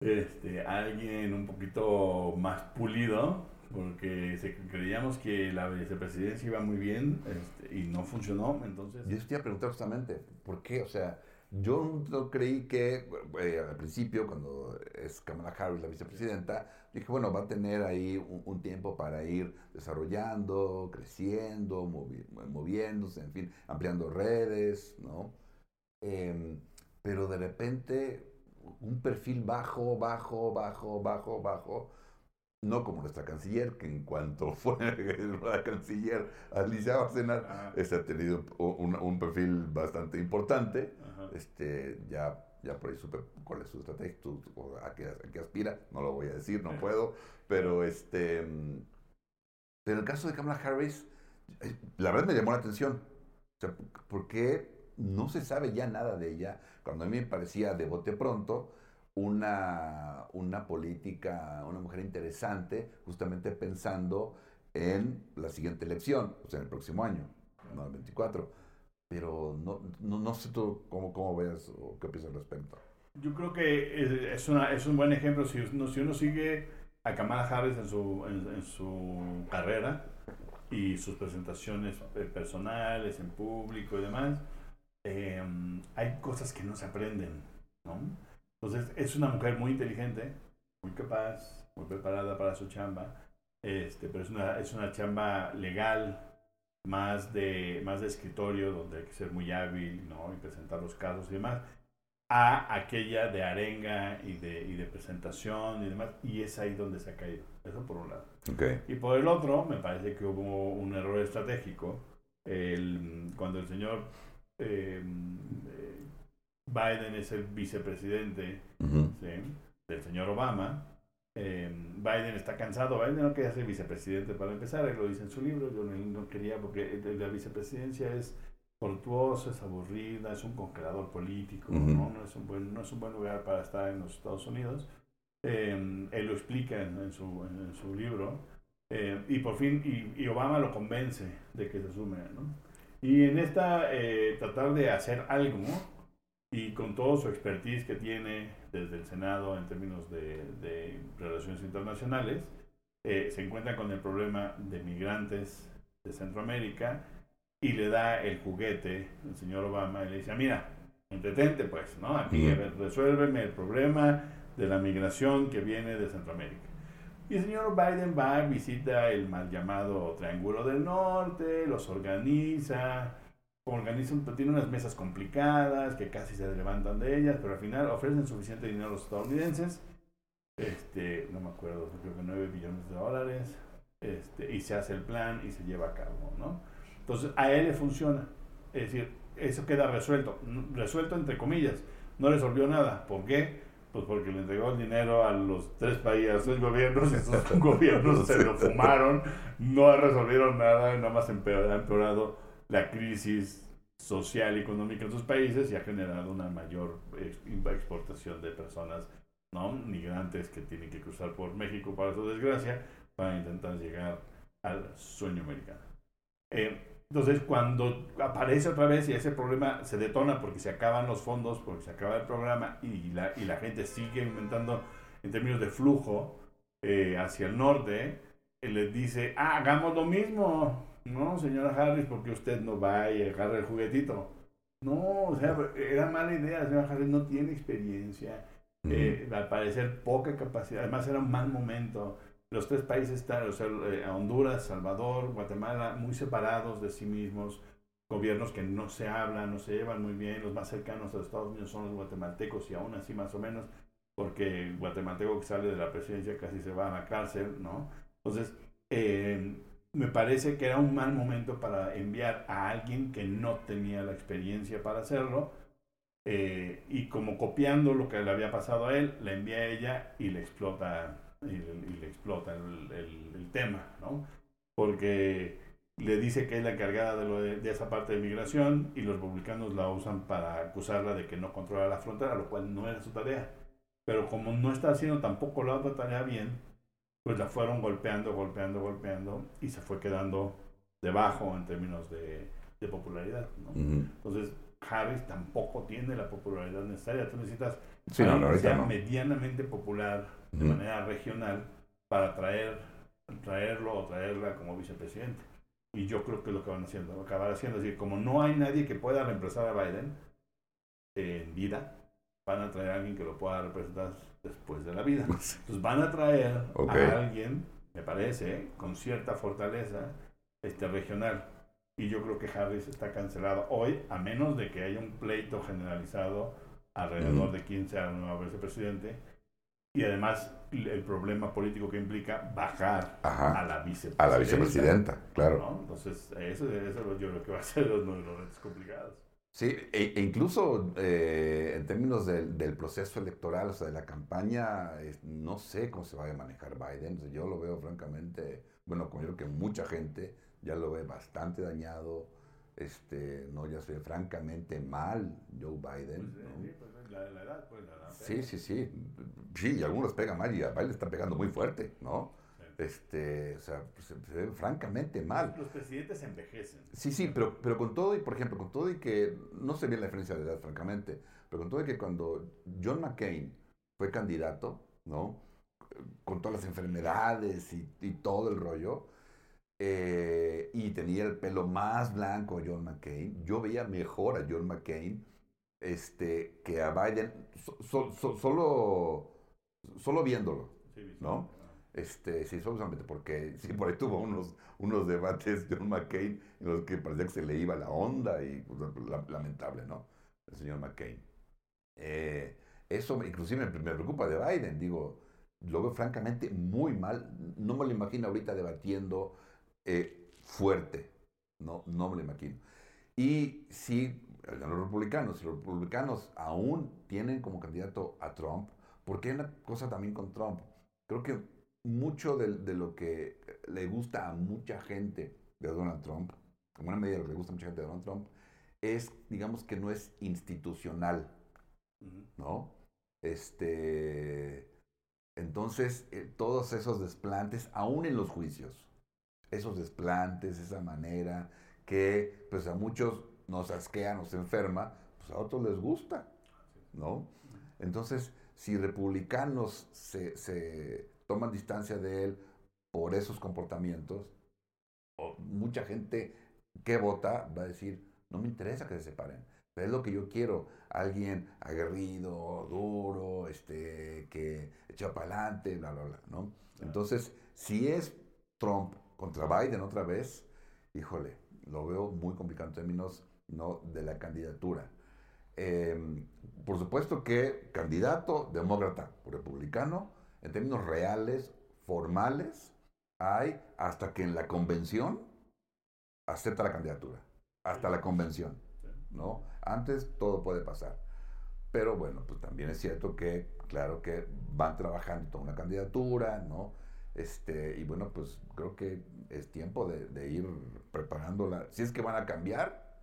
Este, alguien un poquito más pulido, porque creíamos que la vicepresidencia iba muy bien este, y no funcionó. Entonces, yo estoy a preguntar justamente, ¿por qué? O sea, yo no creí que, eh, al principio, cuando es Kamala Harris la vicepresidenta, dije, bueno, va a tener ahí un, tiempo para ir desarrollando, creciendo, moviéndose, en fin, ampliando redes, ¿no? em, pero de repente un perfil bajo, bajo, bajo, bajo, bajo, no como nuestra canciller, que en cuanto fue la canciller Alicia Bárcenas, este, ha tenido un, un, perfil bastante importante. Este, ya, ya por ahí supe cuál es su estrategia, a, qué, a, qué, aspira, no lo voy a decir, no puedo, pero este... Pero el caso de Kamala Harris, eh, la verdad me llamó la atención. O sea, porque no se sabe ya nada de ella, cuando a mí me parecía de bote pronto una, una política, una mujer interesante, justamente pensando en la siguiente elección, o sea, en el próximo año, no el 24. Pero no, no, no sé tú cómo, cómo ves o qué piensas al respecto. Yo creo que es, una, es un buen ejemplo. Si uno, si uno sigue a Kamala Harris en su, en, su carrera y sus presentaciones eh, personales, en público y demás, eh, hay cosas que no se aprenden, ¿no? Entonces, es una mujer muy inteligente, muy capaz, muy preparada para su chamba, este, pero es una, es una chamba legal, más de, más de escritorio, donde hay que ser muy hábil, ¿no? Y presentar los casos y demás, a aquella de arenga y de, y de presentación y demás, y es ahí donde se ha caído. Eso por un lado. Okay. Y por el otro, me parece que hubo un error estratégico. El, cuando el señor eh, Biden es el vicepresidente del señor Obama. Eh, Biden está cansado. Biden no quería ser vicepresidente para empezar, él lo dice en su libro. Yo no, quería porque la vicepresidencia es tortuosa, es aburrida, es un congelador político, ¿no? No, es un buen, no es un buen lugar para estar en los Estados Unidos. Eh, él lo explica en, su, en su, libro. Eh, y por fin, y, y, Obama lo convence de que se sume, ¿no? Y en esta, tratar de hacer algo, y con todo su expertise que tiene desde el Senado en términos de, relaciones internacionales, eh, se encuentra con el problema de migrantes de Centroamérica y le da el juguete el señor Obama y le dice, mira, entretente pues, ¿no? Aquí resuélveme el problema de la migración que viene de Centroamérica. Y el señor Biden va, visita el mal llamado Triángulo del Norte, los organiza, organizan, tiene unas mesas complicadas que casi se levantan de ellas, pero al final ofrecen suficiente dinero a los estadounidenses, este, no me acuerdo, creo que 9 billones de dólares, este, y se hace el plan y se lleva a cabo, ¿no? Entonces, a él le funciona, es decir, eso queda resuelto, resuelto entre comillas, no resolvió nada, ¿por qué? Pues porque le entregó el dinero a los tres países, tres gobiernos, y esos gobiernos se lo fumaron, no resolvieron nada, nada más empeorado la crisis social y económica en sus países y ha generado una mayor exportación de personas ¿no? migrantes que tienen que cruzar por México para su desgracia para intentar llegar al sueño americano. Eh, entonces, cuando aparece otra vez y ese problema se detona porque se acaban los fondos, porque se acaba el programa y la, y la gente sigue aumentando en términos de flujo eh, hacia el norte, él les dice, ah, hagamos lo mismo, no, señora Harris, porque usted no va y agarra el juguetito. No, o sea, era mala idea. La señora Harris no tiene experiencia. Eh, al parecer, poca capacidad. Además, era un mal momento. Los tres países están, o sea, eh, Honduras, Salvador, Guatemala, muy separados de sí mismos. Gobiernos que no se hablan, no se llevan muy bien. Los más cercanos a los Estados Unidos son los guatemaltecos y aún así, más o menos, porque el guatemalteco que sale de la presidencia casi se va a la cárcel, ¿no? Entonces, eh, me parece que era un mal momento para enviar a alguien que no tenía la experiencia para hacerlo. Eh, y como copiando lo que le había pasado a él, le envía a ella y le explota, y, le explota el, tema, ¿no? Porque le dice que es la encargada de, de, esa parte de migración y los republicanos la usan para acusarla de que no controla la frontera, lo cual no era su tarea. Pero como no está haciendo tampoco la otra tarea bien, pues la fueron golpeando, golpeando, golpeando y se fue quedando debajo en términos de, popularidad. Entonces, Harris tampoco tiene la popularidad necesaria. Tú necesitas sí, que sea medianamente popular de manera regional para traer, traerlo o traerla como vicepresidente. Y yo creo que es lo que van haciendo, acabar haciendo. Es decir, como no hay nadie que pueda reemplazar a Biden en vida, van a traer a alguien que lo pueda representar después de la vida. Entonces van a traer a alguien, me parece, con cierta fortaleza este, regional. y yo creo que Harris está cancelado hoy, a menos de que haya un pleito generalizado alrededor de quién sea el nuevo vicepresidente y además el problema político que implica bajar a la vicepresidenta. A la vicepresidenta, claro. Entonces, eso, eso yo creo que va a ser los, los complicados. Sí, e, e incluso eh, en términos del, del, proceso electoral, o sea, de la campaña, no sé cómo se vaya a manejar Biden. yo lo veo francamente, bueno, como yo creo que mucha gente ya lo ve bastante dañado, este, no, ya se ve francamente mal Joe Biden. Pues, sí, pues, la, la, edad, pues la edad. Sí, sí, sí. Sí, y algunos pegan mal y a Biden está pegando muy fuerte, ¿no? Este, o sea, se, francamente mal. Los presidentes envejecen. Sí, sí, pero, pero con todo y, por ejemplo, con todo y que, no sé bien la diferencia de edad, francamente, pero con todo y que cuando John McCain fue candidato, ¿no? Con todas las enfermedades y, y todo el rollo, eh, y tenía el pelo más blanco John McCain. Yo veía mejor a John McCain este, que a Biden, solo, solo viéndolo, ¿no? Este, sí, solamente porque sí, por ahí tuvo unos, unos debates John McCain en los que parecía que se le iba la onda y pues, lamentable, ¿no? El señor McCain. Eh, eso inclusive me, me preocupa de Biden, digo, lo veo francamente muy mal. No me lo imagino ahorita debatiendo eh, fuerte. No, no me lo imagino. Y si los republicanos, los republicanos aún tienen como candidato a Trump, porque hay una cosa también con Trump. Creo que mucho de, de, lo que le gusta a mucha gente de Donald Trump, como una medida de lo que le gusta a mucha gente de Donald Trump, es, digamos que no es institucional, ¿no? Este, entonces, eh, todos esos desplantes, aún en los juicios, esos desplantes, esa manera que pues a muchos nos asquea, nos enferma, pues a otros les gusta, ¿no? Entonces, si republicanos se, toman distancia de él por esos comportamientos, mucha gente que vota va a decir, no me interesa que se separen. es lo que yo quiero, alguien aguerrido, duro, este, que echa para adelante, bla, bla, bla, ¿no? Entonces, si es Trump contra Biden otra vez, híjole, lo veo muy complicado en términos no de la candidatura. Em, por supuesto que candidato demócrata o republicano, en términos reales, formales, hay hasta que en la convención acepta la candidatura, hasta la convención, ¿no? Antes todo puede pasar. Pero bueno, pues también es cierto que, claro que van trabajando toda una candidatura, ¿no? Este, y bueno, pues creo que es tiempo de, ir preparándola. Si es que van a cambiar,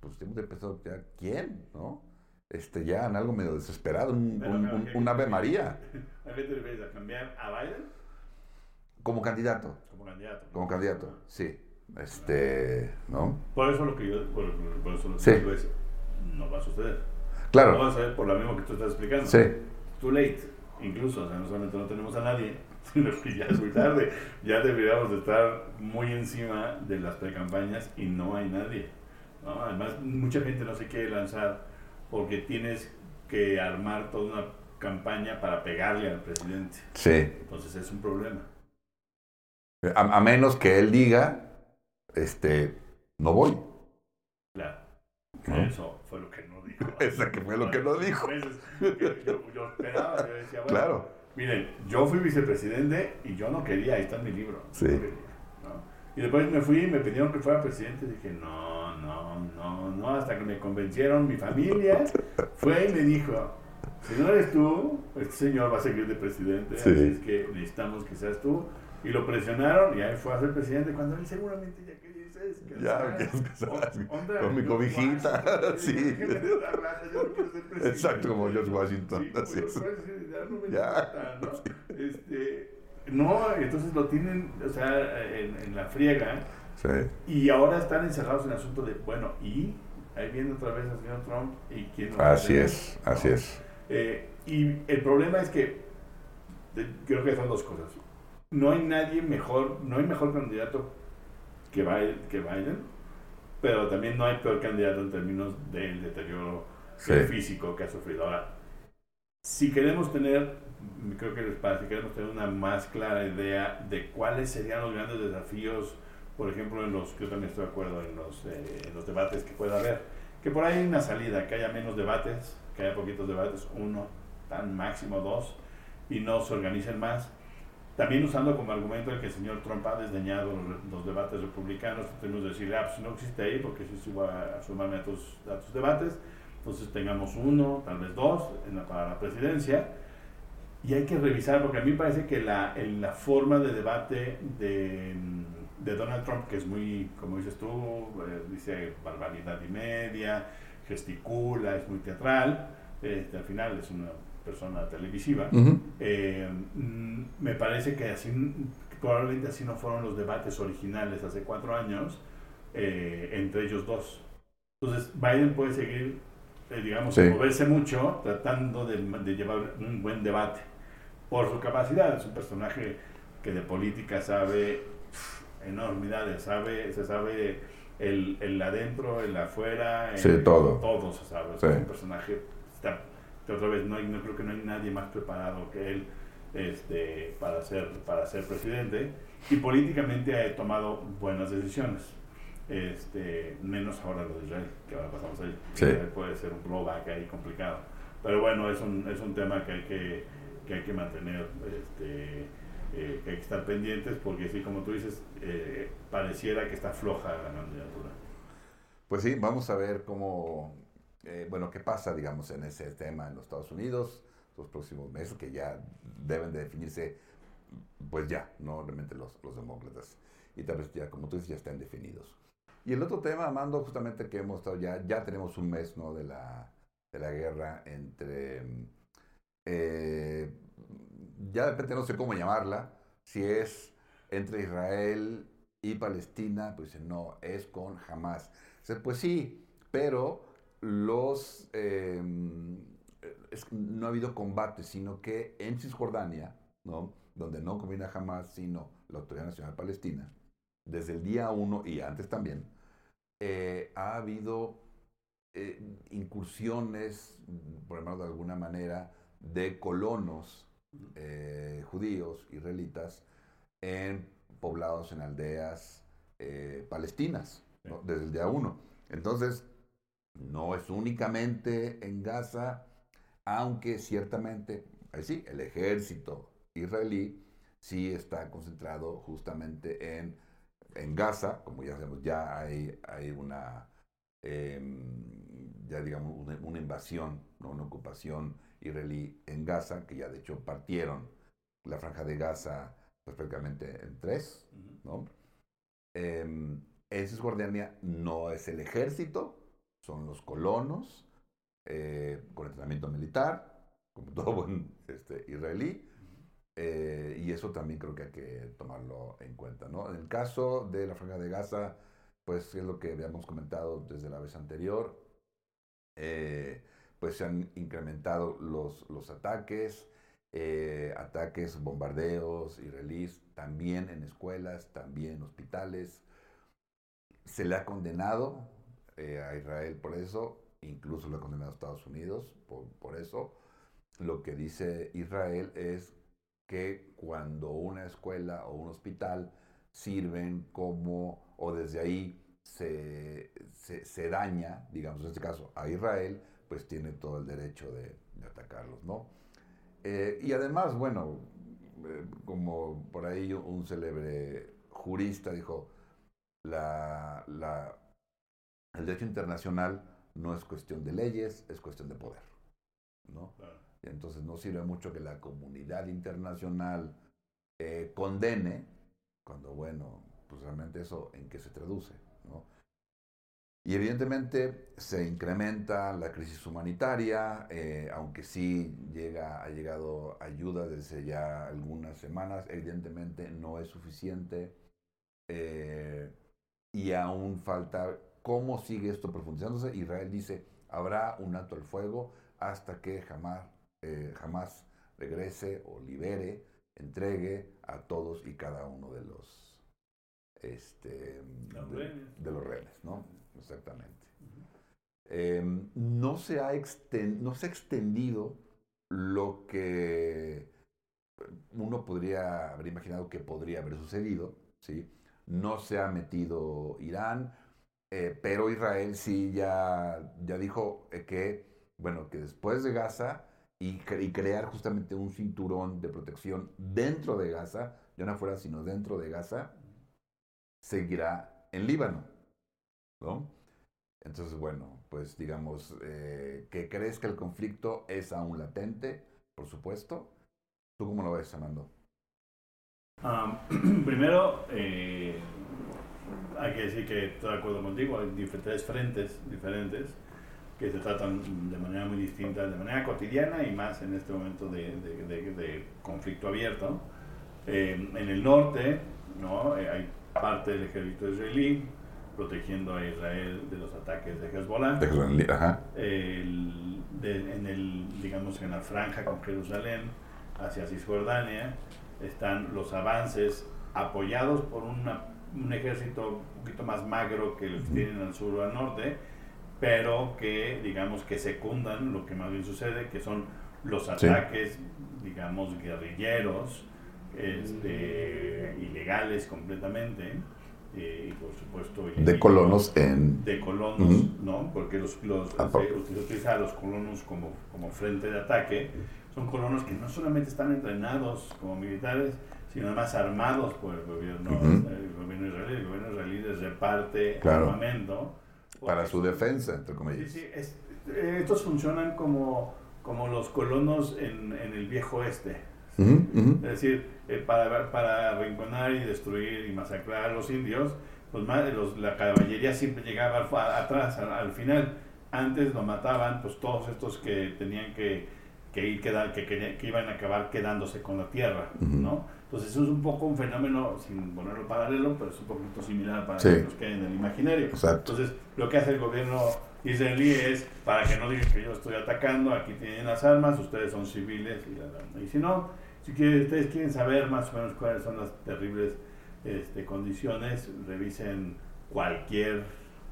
pues tenemos que empezar ya quién, ¿no? Este, ya en algo medio desesperado, un, Ave María. ¿A qué te refieres? ¿A cambiar a Biden? Como candidato. Como candidato. Como candidato, sí. Este, ¿no? Por eso lo que yo, por, eso lo que digo es, no va a suceder. Claro. No va a suceder por lo mismo que tú estás explicando. Sí. Too late. Incluso, o sea, no solamente no tenemos a nadie, sino que ya es muy tarde. Ya deberíamos de estar muy encima de las precampañas y no hay nadie. Además, mucha gente no se quiere lanzar porque tienes que armar toda una campaña para pegarle al presidente. Sí. Entonces es un problema. A, menos que él diga, este, no voy. Claro. Eso fue lo que no dijo. Eso que fue lo que no dijo. Yo, esperaba, yo decía, bueno, claro. miren, yo fui vicepresidente y yo no quería, ahí está en mi libro. Sí. Y después me fui y me pidieron que fuera presidente y dije, no, no, no, no, hasta que me convencieron mi familia, fue y me dijo, si no eres tú, este señor va a seguir de presidente, así es que necesitamos que seas tú. Y lo presionaron y ahí fue a ser presidente cuando él seguramente ya quería ser. Ya, que con mi cobijita, sí. Exacto, como George Washington. así es. Ya. Este, no, entonces lo tienen, o sea, en, la friega. Sí. Y ahora están encerrados en el asunto de, bueno, y ahí viene otra vez el señor Trump y quién Así es, así es. Eh, y el problema es que creo que son dos cosas. No hay nadie mejor, no hay mejor candidato que Biden, que Biden pero también no hay peor candidato en términos del deterioro físico que ha sufrido. Ahora, si queremos tener creo que les parece, queremos tener una más clara idea de cuáles serían los grandes desafíos por ejemplo, en los, yo también estoy de acuerdo en los, eh, en los debates que pueda haber, que por ahí hay una salida, que haya menos debates, que haya poquitos debates, uno, tan máximo dos, y no se organicen más. También usando como argumento el que el señor Trump ha desdeñado los, debates republicanos, tenemos que decir, ah, pues no existe ahí porque si suba a sumarme a tus, a tus debates, entonces tengamos uno, tal vez dos en la, para la presidencia. Y hay que revisar, porque a mí me parece que la, la forma de debate de, de, Donald Trump, que es muy, como dices tú, eh, dice barbaridad y media, gesticula, es muy teatral, este, al final es una persona televisiva, eh, me parece que así, probablemente así no fueron los debates originales hace cuatro años eh, entre ellos dos. Entonces, Biden puede seguir, eh, digamos, moverse mucho tratando de, llevar un buen debate por su capacidad. Es un personaje que de política sabe enormidades, sabe, se sabe el, el adentro, el afuera, todo. todo se sabe. Es un personaje que otra vez no, no creo que no hay nadie más preparado que él este, para, ser, para ser presidente y políticamente ha tomado buenas decisiones. Este, menos ahora lo de Israel, que ahora pasamos ahí. Puede ser un blowback ahí complicado. Pero bueno, es un, es un tema que hay que, que, hay que mantener, este, eh, que hay que estar pendientes, porque sí, como tú dices, eh, pareciera que está floja la candidatura. Pues sí, vamos a ver cómo, eh, bueno, qué pasa, digamos, en ese tema en los Estados Unidos los próximos meses, que ya deben de definirse, pues ya, no realmente los, los demócratas. Y tal vez ya, como tú dices, ya están definidos. Y el otro tema, Amando, justamente que hemos estado ya, ya tenemos un mes, ¿no? De la, de la guerra entre, eh, ya de repente no sé cómo llamarla, si es entre Israel y Palestina, pues no, es con Hamas. Pues sí, pero los, em, no ha habido combate, sino que en Cisjordania, ¿no? donde no combina jamás, sino la Autoridad Nacional Palestina, desde el día uno y antes también, eh, ha habido eh, incursiones, por ejemplo, de alguna manera, de colonos eh, judíos, israelitas, en poblados, en aldeas palestinas, desde el día uno. Entonces, no es únicamente en Gaza, aunque ciertamente, sí, el ejército israelí sí está concentrado justamente en, en Gaza, como ya sabemos, ya hay, hay una, em, ya digamos, una, invasión, ¿no? una ocupación israelí en Gaza, que ya de hecho partieron la franja de Gaza pues, prácticamente en tres, ¿no? Eh, en Cisjordania no es el ejército, son los colonos eh, con entrenamiento militar, como todo buen este, israelí, eh, y eso también creo que hay que tomarlo en cuenta. ¿no? En el caso de la franja de Gaza, pues es lo que habíamos comentado desde la vez anterior, eh, pues se han incrementado los, los ataques, ataques, bombardeos israelíes, también en escuelas, también en hospitales. Se le ha condenado eh, a Israel por eso, incluso lo ha condenado a Estados Unidos por, por eso. Lo que dice Israel es que cuando una escuela o un hospital sirven como, o desde ahí se, se, daña, digamos en este caso, a Israel, pues tiene todo el derecho de, atacarlos, ¿no? Eh, y además, bueno, eh, como por ahí un célebre jurista dijo, la, la, el derecho internacional no es cuestión de leyes, es cuestión de poder. ¿no? Entonces no sirve mucho que la comunidad internacional eh, condene, cuando, bueno, pues realmente eso en qué se traduce. Y evidentemente se incrementa la crisis humanitaria, eh, aunque sí llega, ha llegado ayuda desde ya algunas semanas, evidentemente no es suficiente eh, y aún falta ¿Cómo sigue esto profundizándose? Israel dice, habrá un alto al fuego hasta que jamás, eh, jamás regrese o libere, entregue a todos y cada uno de los, este, de, los rehenes, ¿no? Exactamente. Em, no, se ha no se ha extendido lo que uno podría haber imaginado que podría haber sucedido, ¿sí? no se ha metido Irán, eh, pero Israel sí ya, ya dijo eh, que, bueno, que después de Gaza y, y, crear justamente un cinturón de protección dentro de Gaza, ya no afuera, sino dentro de Gaza, seguirá en Líbano, ¿no? Entonces, bueno, pues digamos, eh, que el conflicto es aún latente, por supuesto. ¿Tú cómo lo ves, Amando? Um, primero, eh, hay que decir que estoy de acuerdo contigo, hay diferentes frentes diferentes que se tratan de manera muy distinta, de manera cotidiana y más en este momento de, de, de, conflicto abierto. Eh, en el norte ¿no? Eh, hay parte del ejército israelí protegiendo a Israel de los ataques de Hezbollah. Ajá. El, en el, digamos, en la franja con Jerusalén hacia Cisjordania están los avances apoyados por una, un ejército un poquito más magro que los que tienen al sur o al norte, pero que, digamos, que secundan lo que más bien sucede, que son los ataques, digamos, guerrilleros, este, ilegales completamente, eh, y por supuesto... De colonos en... De colonos, ¿no? Porque los, los, ah, se, utiliza a los colonos como, como frente de ataque. Son colonos que no solamente están entrenados como militares, sino además armados por el gobierno, el gobierno israelí. El gobierno israelí les reparte armamento. Para su defensa, entre comillas. Sí, sí, eh, estos funcionan como, como los colonos en, en el viejo oeste. Es decir, eh, para, para rinconar y destruir y masacrar a los indios, pues los, la caballería siempre llegaba atrás, al, final. Antes lo mataban pues todos estos que tenían que, que ir quedar, que, que, iban a acabar quedándose con la tierra, ¿no? Entonces eso es un poco un fenómeno, sin ponerlo paralelo, pero es un poquito similar para los que hay en el imaginario. Entonces lo que hace el gobierno israelí es, para que no digan que yo estoy atacando, aquí tienen las armas, ustedes son civiles, y, y si no, si ustedes quieren saber más o menos cuáles son las terribles este, condiciones, revisen cualquier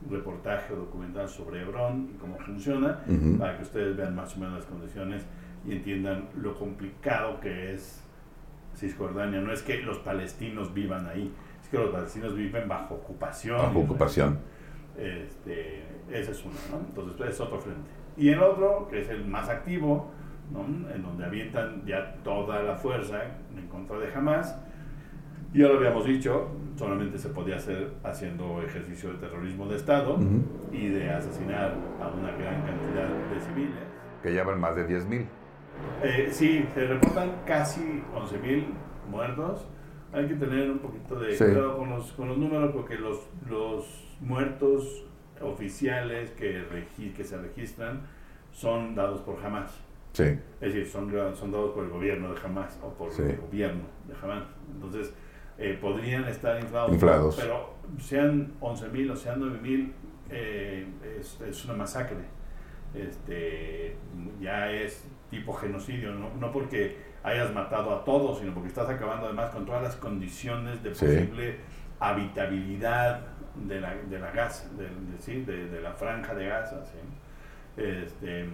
reportaje o documental sobre Hebrón y cómo funciona, para que ustedes vean más o menos las condiciones y entiendan lo complicado que es Cisjordania. No es que los palestinos vivan ahí, es que los palestinos viven bajo ocupación. Bajo ocupación. Este, ese es uno, ¿no? Entonces, es otro frente. Y el otro, que es el más activo, en donde avientan ya toda la fuerza en contra de Hamas. Ya lo habíamos dicho, solamente se podía hacer haciendo ejercicio de terrorismo de Estado y de asesinar a una gran cantidad de civiles. Que llevan más de 10.000. Eh, sí, se reportan casi 11.000 muertos. Hay que tener un poquito de cuidado con los, con los números porque los, los muertos oficiales que, que se registran son dados por Hamas. Sí. Es decir, son, son dados por el gobierno de Hamas o por el gobierno de Hamas. Entonces, eh, podrían estar inflados, pero sean 11.000 o sean 9.000, eh, es, es, una masacre. Este, ya es tipo genocidio, ¿no? no porque hayas matado a todos, sino porque estás acabando además con todas las condiciones de posible habitabilidad de la, de la Gaza, de, de, de la franja de Gaza. ¿sí? Este,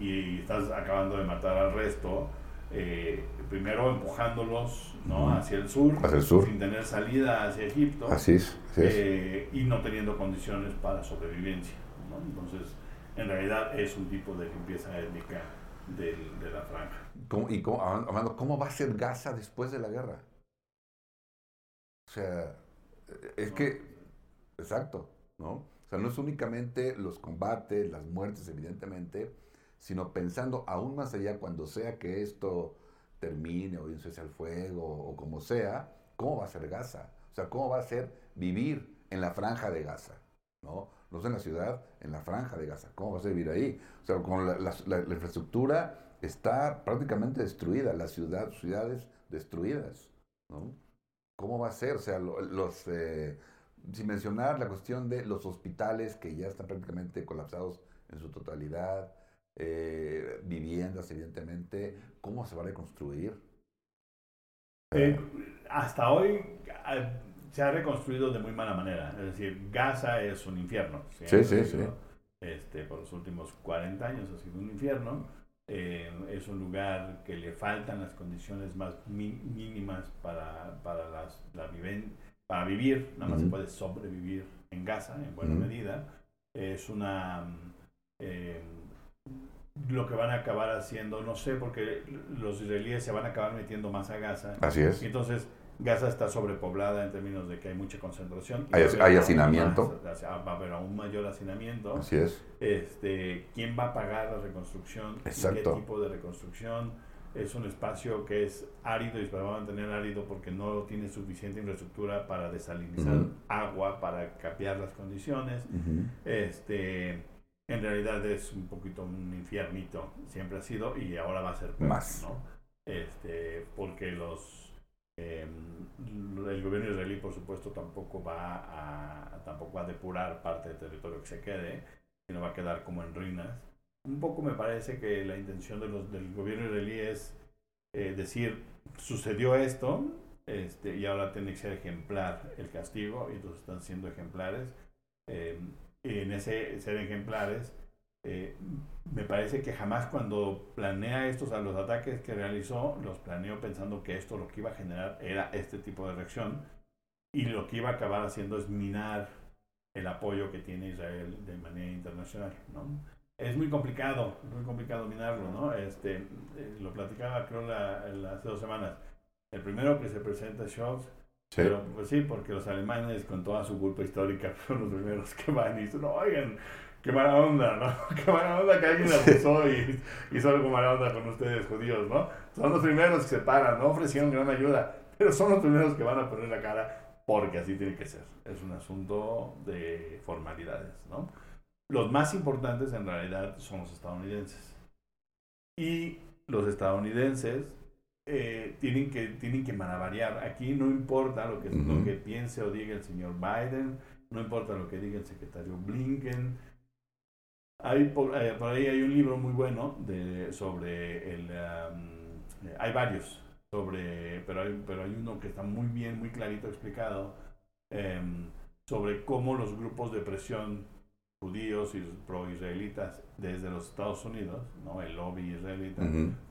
y estás acabando de matar al resto, eh, primero empujándolos ¿no? hacia el sur, hacia el sur, sin tener salida hacia Egipto, así es, eh, y no teniendo condiciones para sobrevivencia. ¿no? Entonces, en realidad es un tipo de limpieza étnica de, de la franja. ¿Cómo, y cómo, Amando, ¿cómo va a ser Gaza después de la guerra? O sea, es que, exacto, ¿no? O sea, no es únicamente los combates, las muertes, evidentemente, sino pensando aún más allá cuando sea que esto termine o irse al fuego o como sea, ¿cómo va a ser Gaza? O sea, ¿cómo va a ser vivir en la franja de Gaza? ¿No? No en la ciudad, en la franja de Gaza. ¿Cómo va a vivir ahí? O sea, con la, infraestructura está prácticamente destruida, las ciudades destruidas, ¿no? ¿Cómo va a ser? O sea, los, eh, sin mencionar la cuestión de los hospitales que ya están prácticamente colapsados en su totalidad, eh, viviendas, evidentemente. ¿Cómo se va a reconstruir? Eh, hasta hoy se ha reconstruido de muy mala manera. Es decir, Gaza es un infierno. Sí, sí, sí. Este, por los últimos 40 años ha sido un infierno. Eh, es un lugar que le faltan las condiciones más mínimas para, para las, la para vivir, nada más se puede sobrevivir en Gaza en buena medida. Es una... Eh, lo que van a acabar haciendo, no sé, porque los israelíes se van a acabar metiendo más a Gaza. Así es. entonces, Gaza está sobrepoblada en términos de que hay mucha concentración. Hay, hay hacinamiento. va a haber aún mayor hacinamiento. Así es. Este, ¿Quién va a pagar la reconstrucción? Exacto. ¿Qué tipo de reconstrucción? Es un espacio que es árido y se va a mantener árido porque no tiene suficiente infraestructura para desalinizar agua, para capear las condiciones. este, en realidad es un poquito un infiernito, siempre ha sido y ahora va a ser más. ¿no? Este, porque los eh, el gobierno israelí, por supuesto, tampoco va a tampoco va a depurar parte del territorio que se quede, sino va a quedar como en ruinas. Un poco me parece que la intención de los, del gobierno israelí es eh, decir, sucedió esto, este, y ahora tiene que ser ejemplar el castigo, y entonces están siendo ejemplares. Eh, y en ese ser ejemplares, eh, me parece que jamás cuando planea estos a los ataques que realizó, los planeó pensando que esto lo que iba a generar era este tipo de reacción y lo que iba a acabar haciendo es minar el apoyo que tiene Israel de manera internacional, ¿no? Es muy complicado, muy complicado minarlo, ¿no? Este, eh, lo platicaba creo hace dos semanas. El primero que se presenta es Scholz, pero pues sí, porque los alemanes con toda su culpa histórica son los primeros que van y dicen, oigan, qué mala onda, ¿no? Qué mala onda que alguien abusó y, y solo con mala onda con ustedes, judíos, ¿no? Son los primeros que se paran, no ofrecieron gran ayuda, pero son los primeros que van a poner la cara porque así tiene que ser. Es un asunto de formalidades, ¿no? Los más importantes en realidad son los estadounidenses. Y los estadounidenses eh, tienen, que, tienen que maravariar. Aquí no importa lo que, lo que piense o diga el señor Biden, no importa lo que diga el secretario Blinken, hay, por, eh, por, ahí hay un libro muy bueno de, sobre el... hay varios, sobre, pero, hay, pero hay uno que está muy bien, muy clarito explicado em, sobre cómo los grupos de presión judíos y pro-israelitas desde los Estados Unidos, ¿no? el lobby israelita,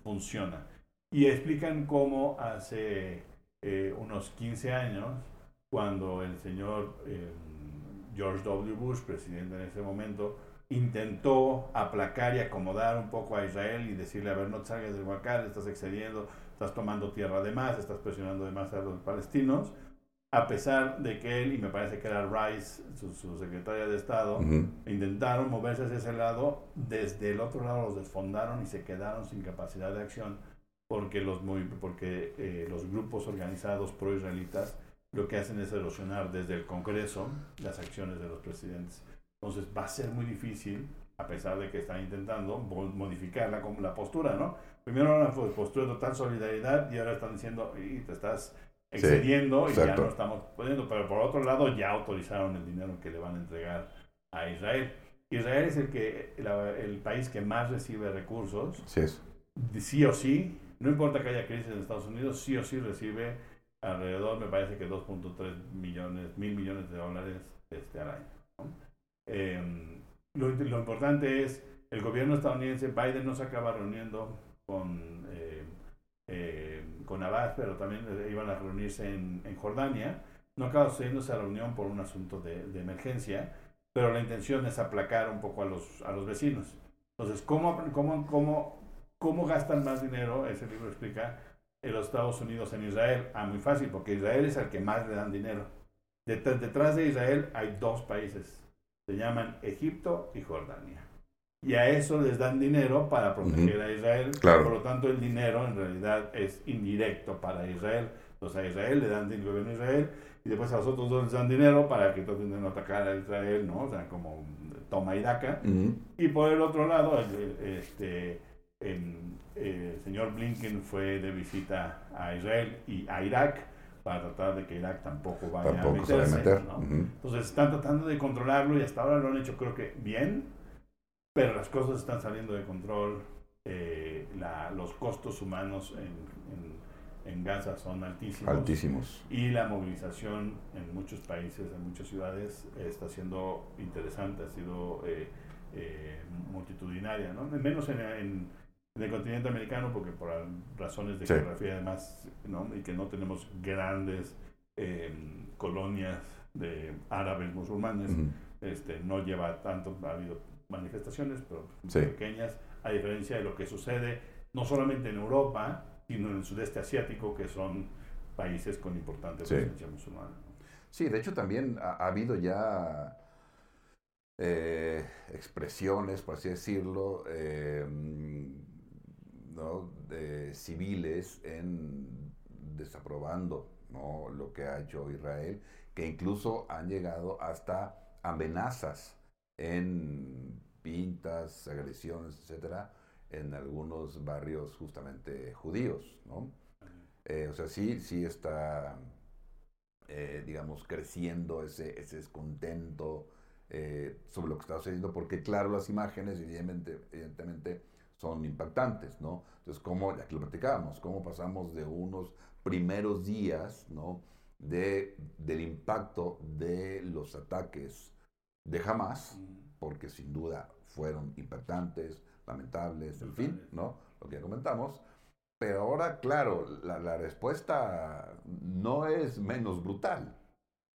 funciona. Y explican cómo hace eh, unos 15 años, cuando el señor em, George W. Bush, presidente en ese momento, intentó aplacar y acomodar un poco a Israel y decirle, a ver, no te salgas del huacal, estás excediendo, estás tomando tierra de más, estás presionando de más a los palestinos, a pesar de que él, y me parece que era Rice, su, su secretaria de Estado, intentaron moverse hacia ese lado, desde el otro lado los desfondaron y se quedaron sin capacidad de acción porque los, porque, eh, los grupos organizados pro-israelitas lo que hacen es erosionar desde el Congreso las acciones de los presidentes. Entonces va a ser muy difícil, a pesar de que están intentando modificar la, la postura, ¿no? Primero una postura de total solidaridad y ahora están diciendo, y te estás excediendo y ya no estamos pudiendo, pero por otro lado ya autorizaron el dinero que le van a entregar a Israel. Israel es el, que, el país que más recibe recursos, sí, sí o sí, no importa que haya crisis en Estados Unidos, sí o sí recibe alrededor, me parece que 2.3 millones, mil millones de dólares este, al año. Em, lo, importante es, el gobierno estadounidense, Biden no se acaba reuniendo con, eh, eh, con Abbas, pero también iban a reunirse en, Jordania. No acaba sucediendo esa reunión por un asunto de, emergencia, pero la intención es aplacar un poco a los, a los vecinos. Entonces, ¿cómo, cómo, cómo, cómo gastan más dinero? Ese libro explica en los Estados Unidos en Israel. Ah, muy fácil, porque Israel es el que más le dan dinero. Detrás de Israel hay dos países se llaman Egipto y Jordania. Y a eso les dan dinero para proteger a Israel. Por lo tanto, el dinero en realidad es indirecto para Israel. Entonces a Israel le dan dinero gobierno Israel y después a los otros dos les dan dinero para que traten de no atacar a Israel, ¿no? O sea, como toma y daca. Y por el otro lado, este, el señor Blinken fue de visita a Israel y a Irak para tratar de que Irak tampoco vaya a meterse. Entonces están tratando de controlarlo y hasta ahora lo han hecho creo que bien, pero las cosas están saliendo de control. Eh, la, los costos humanos en, en, Gaza son altísimos. Altísimos. Y la movilización en muchos países, en muchas ciudades, está siendo interesante, ha sido eh, eh, multitudinaria, ¿no? Menos en en el continente americano, porque por razones de geografía además, ¿no? y que no tenemos grandes em, colonias de árabes musulmanes, este, no lleva tanto, ha habido manifestaciones, pero pequeñas, a diferencia de lo que sucede no solamente en Europa, sino en el sudeste asiático, que son países con importante presencia musulmana. Sí, de hecho también ha, habido ya eh, expresiones, por así decirlo, eh, de civiles en desaprobando lo que ha hecho Israel, que incluso han llegado hasta amenazas en pintas, agresiones, etcétera, en algunos barrios justamente judíos, ¿no? Eh, o sea, sí, sí está, eh, digamos, creciendo ese, ese descontento eh, sobre lo que está sucediendo, porque claro, las imágenes evidentemente son impactantes, ¿no? Entonces, como, ya que lo platicábamos, cómo pasamos de unos primeros días, ¿no? De, del impacto de los ataques de Hamas, porque sin duda fueron impactantes, lamentables, en fin, ¿no? Lo que ya comentamos. Pero ahora, claro, la, la respuesta no es menos brutal,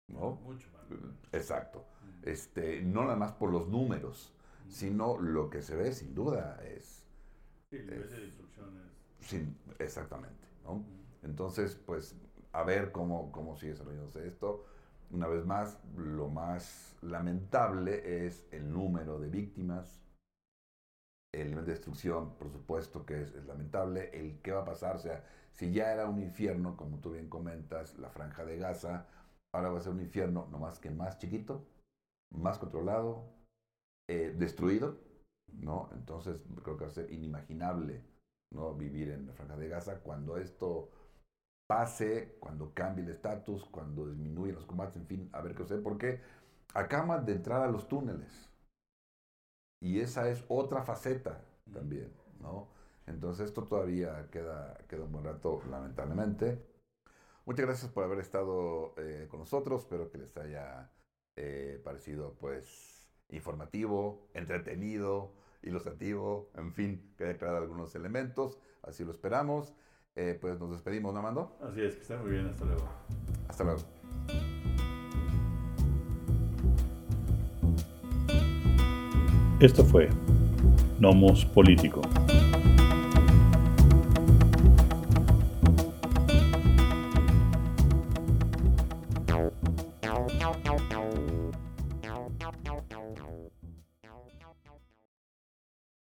¿no? Mucho más. Exacto. Este, no nada más por los números, sino lo que se ve sin duda es... Sí, el nivel de destrucciones. Sin, exactamente, ¿no? Entonces, pues, a ver cómo, cómo sigue desarrollándose esto. Una vez más, lo más lamentable es el número de víctimas, el nivel de destrucción, por supuesto que es, lamentable, el qué va a pasar, o sea, si ya era un infierno, como tú bien comentas, la franja de Gaza, ahora va a ser un infierno, no más que más chiquito, más controlado, eh, destruido, ¿no? Entonces creo que va a ser inimaginable, ¿no? Vivir en la franja de Gaza cuando esto pase, cuando cambie el estatus, cuando disminuyen los combates, en fin, a ver qué sucede, porque acaban de entrar a los túneles. Y esa es otra faceta también, ¿no? Entonces esto todavía queda, queda un buen rato, lamentablemente. Muchas gracias por haber estado eh, con nosotros. Espero que les haya eh, parecido, pues, informativo, entretenido, ilustrativo, en fin, que aclarado algunos elementos. Así lo esperamos. Eh, pues nos despedimos, ¿no, Mando? Así es, que estén muy bien. Hasta luego. Hasta luego. Esto fue Nomos Político.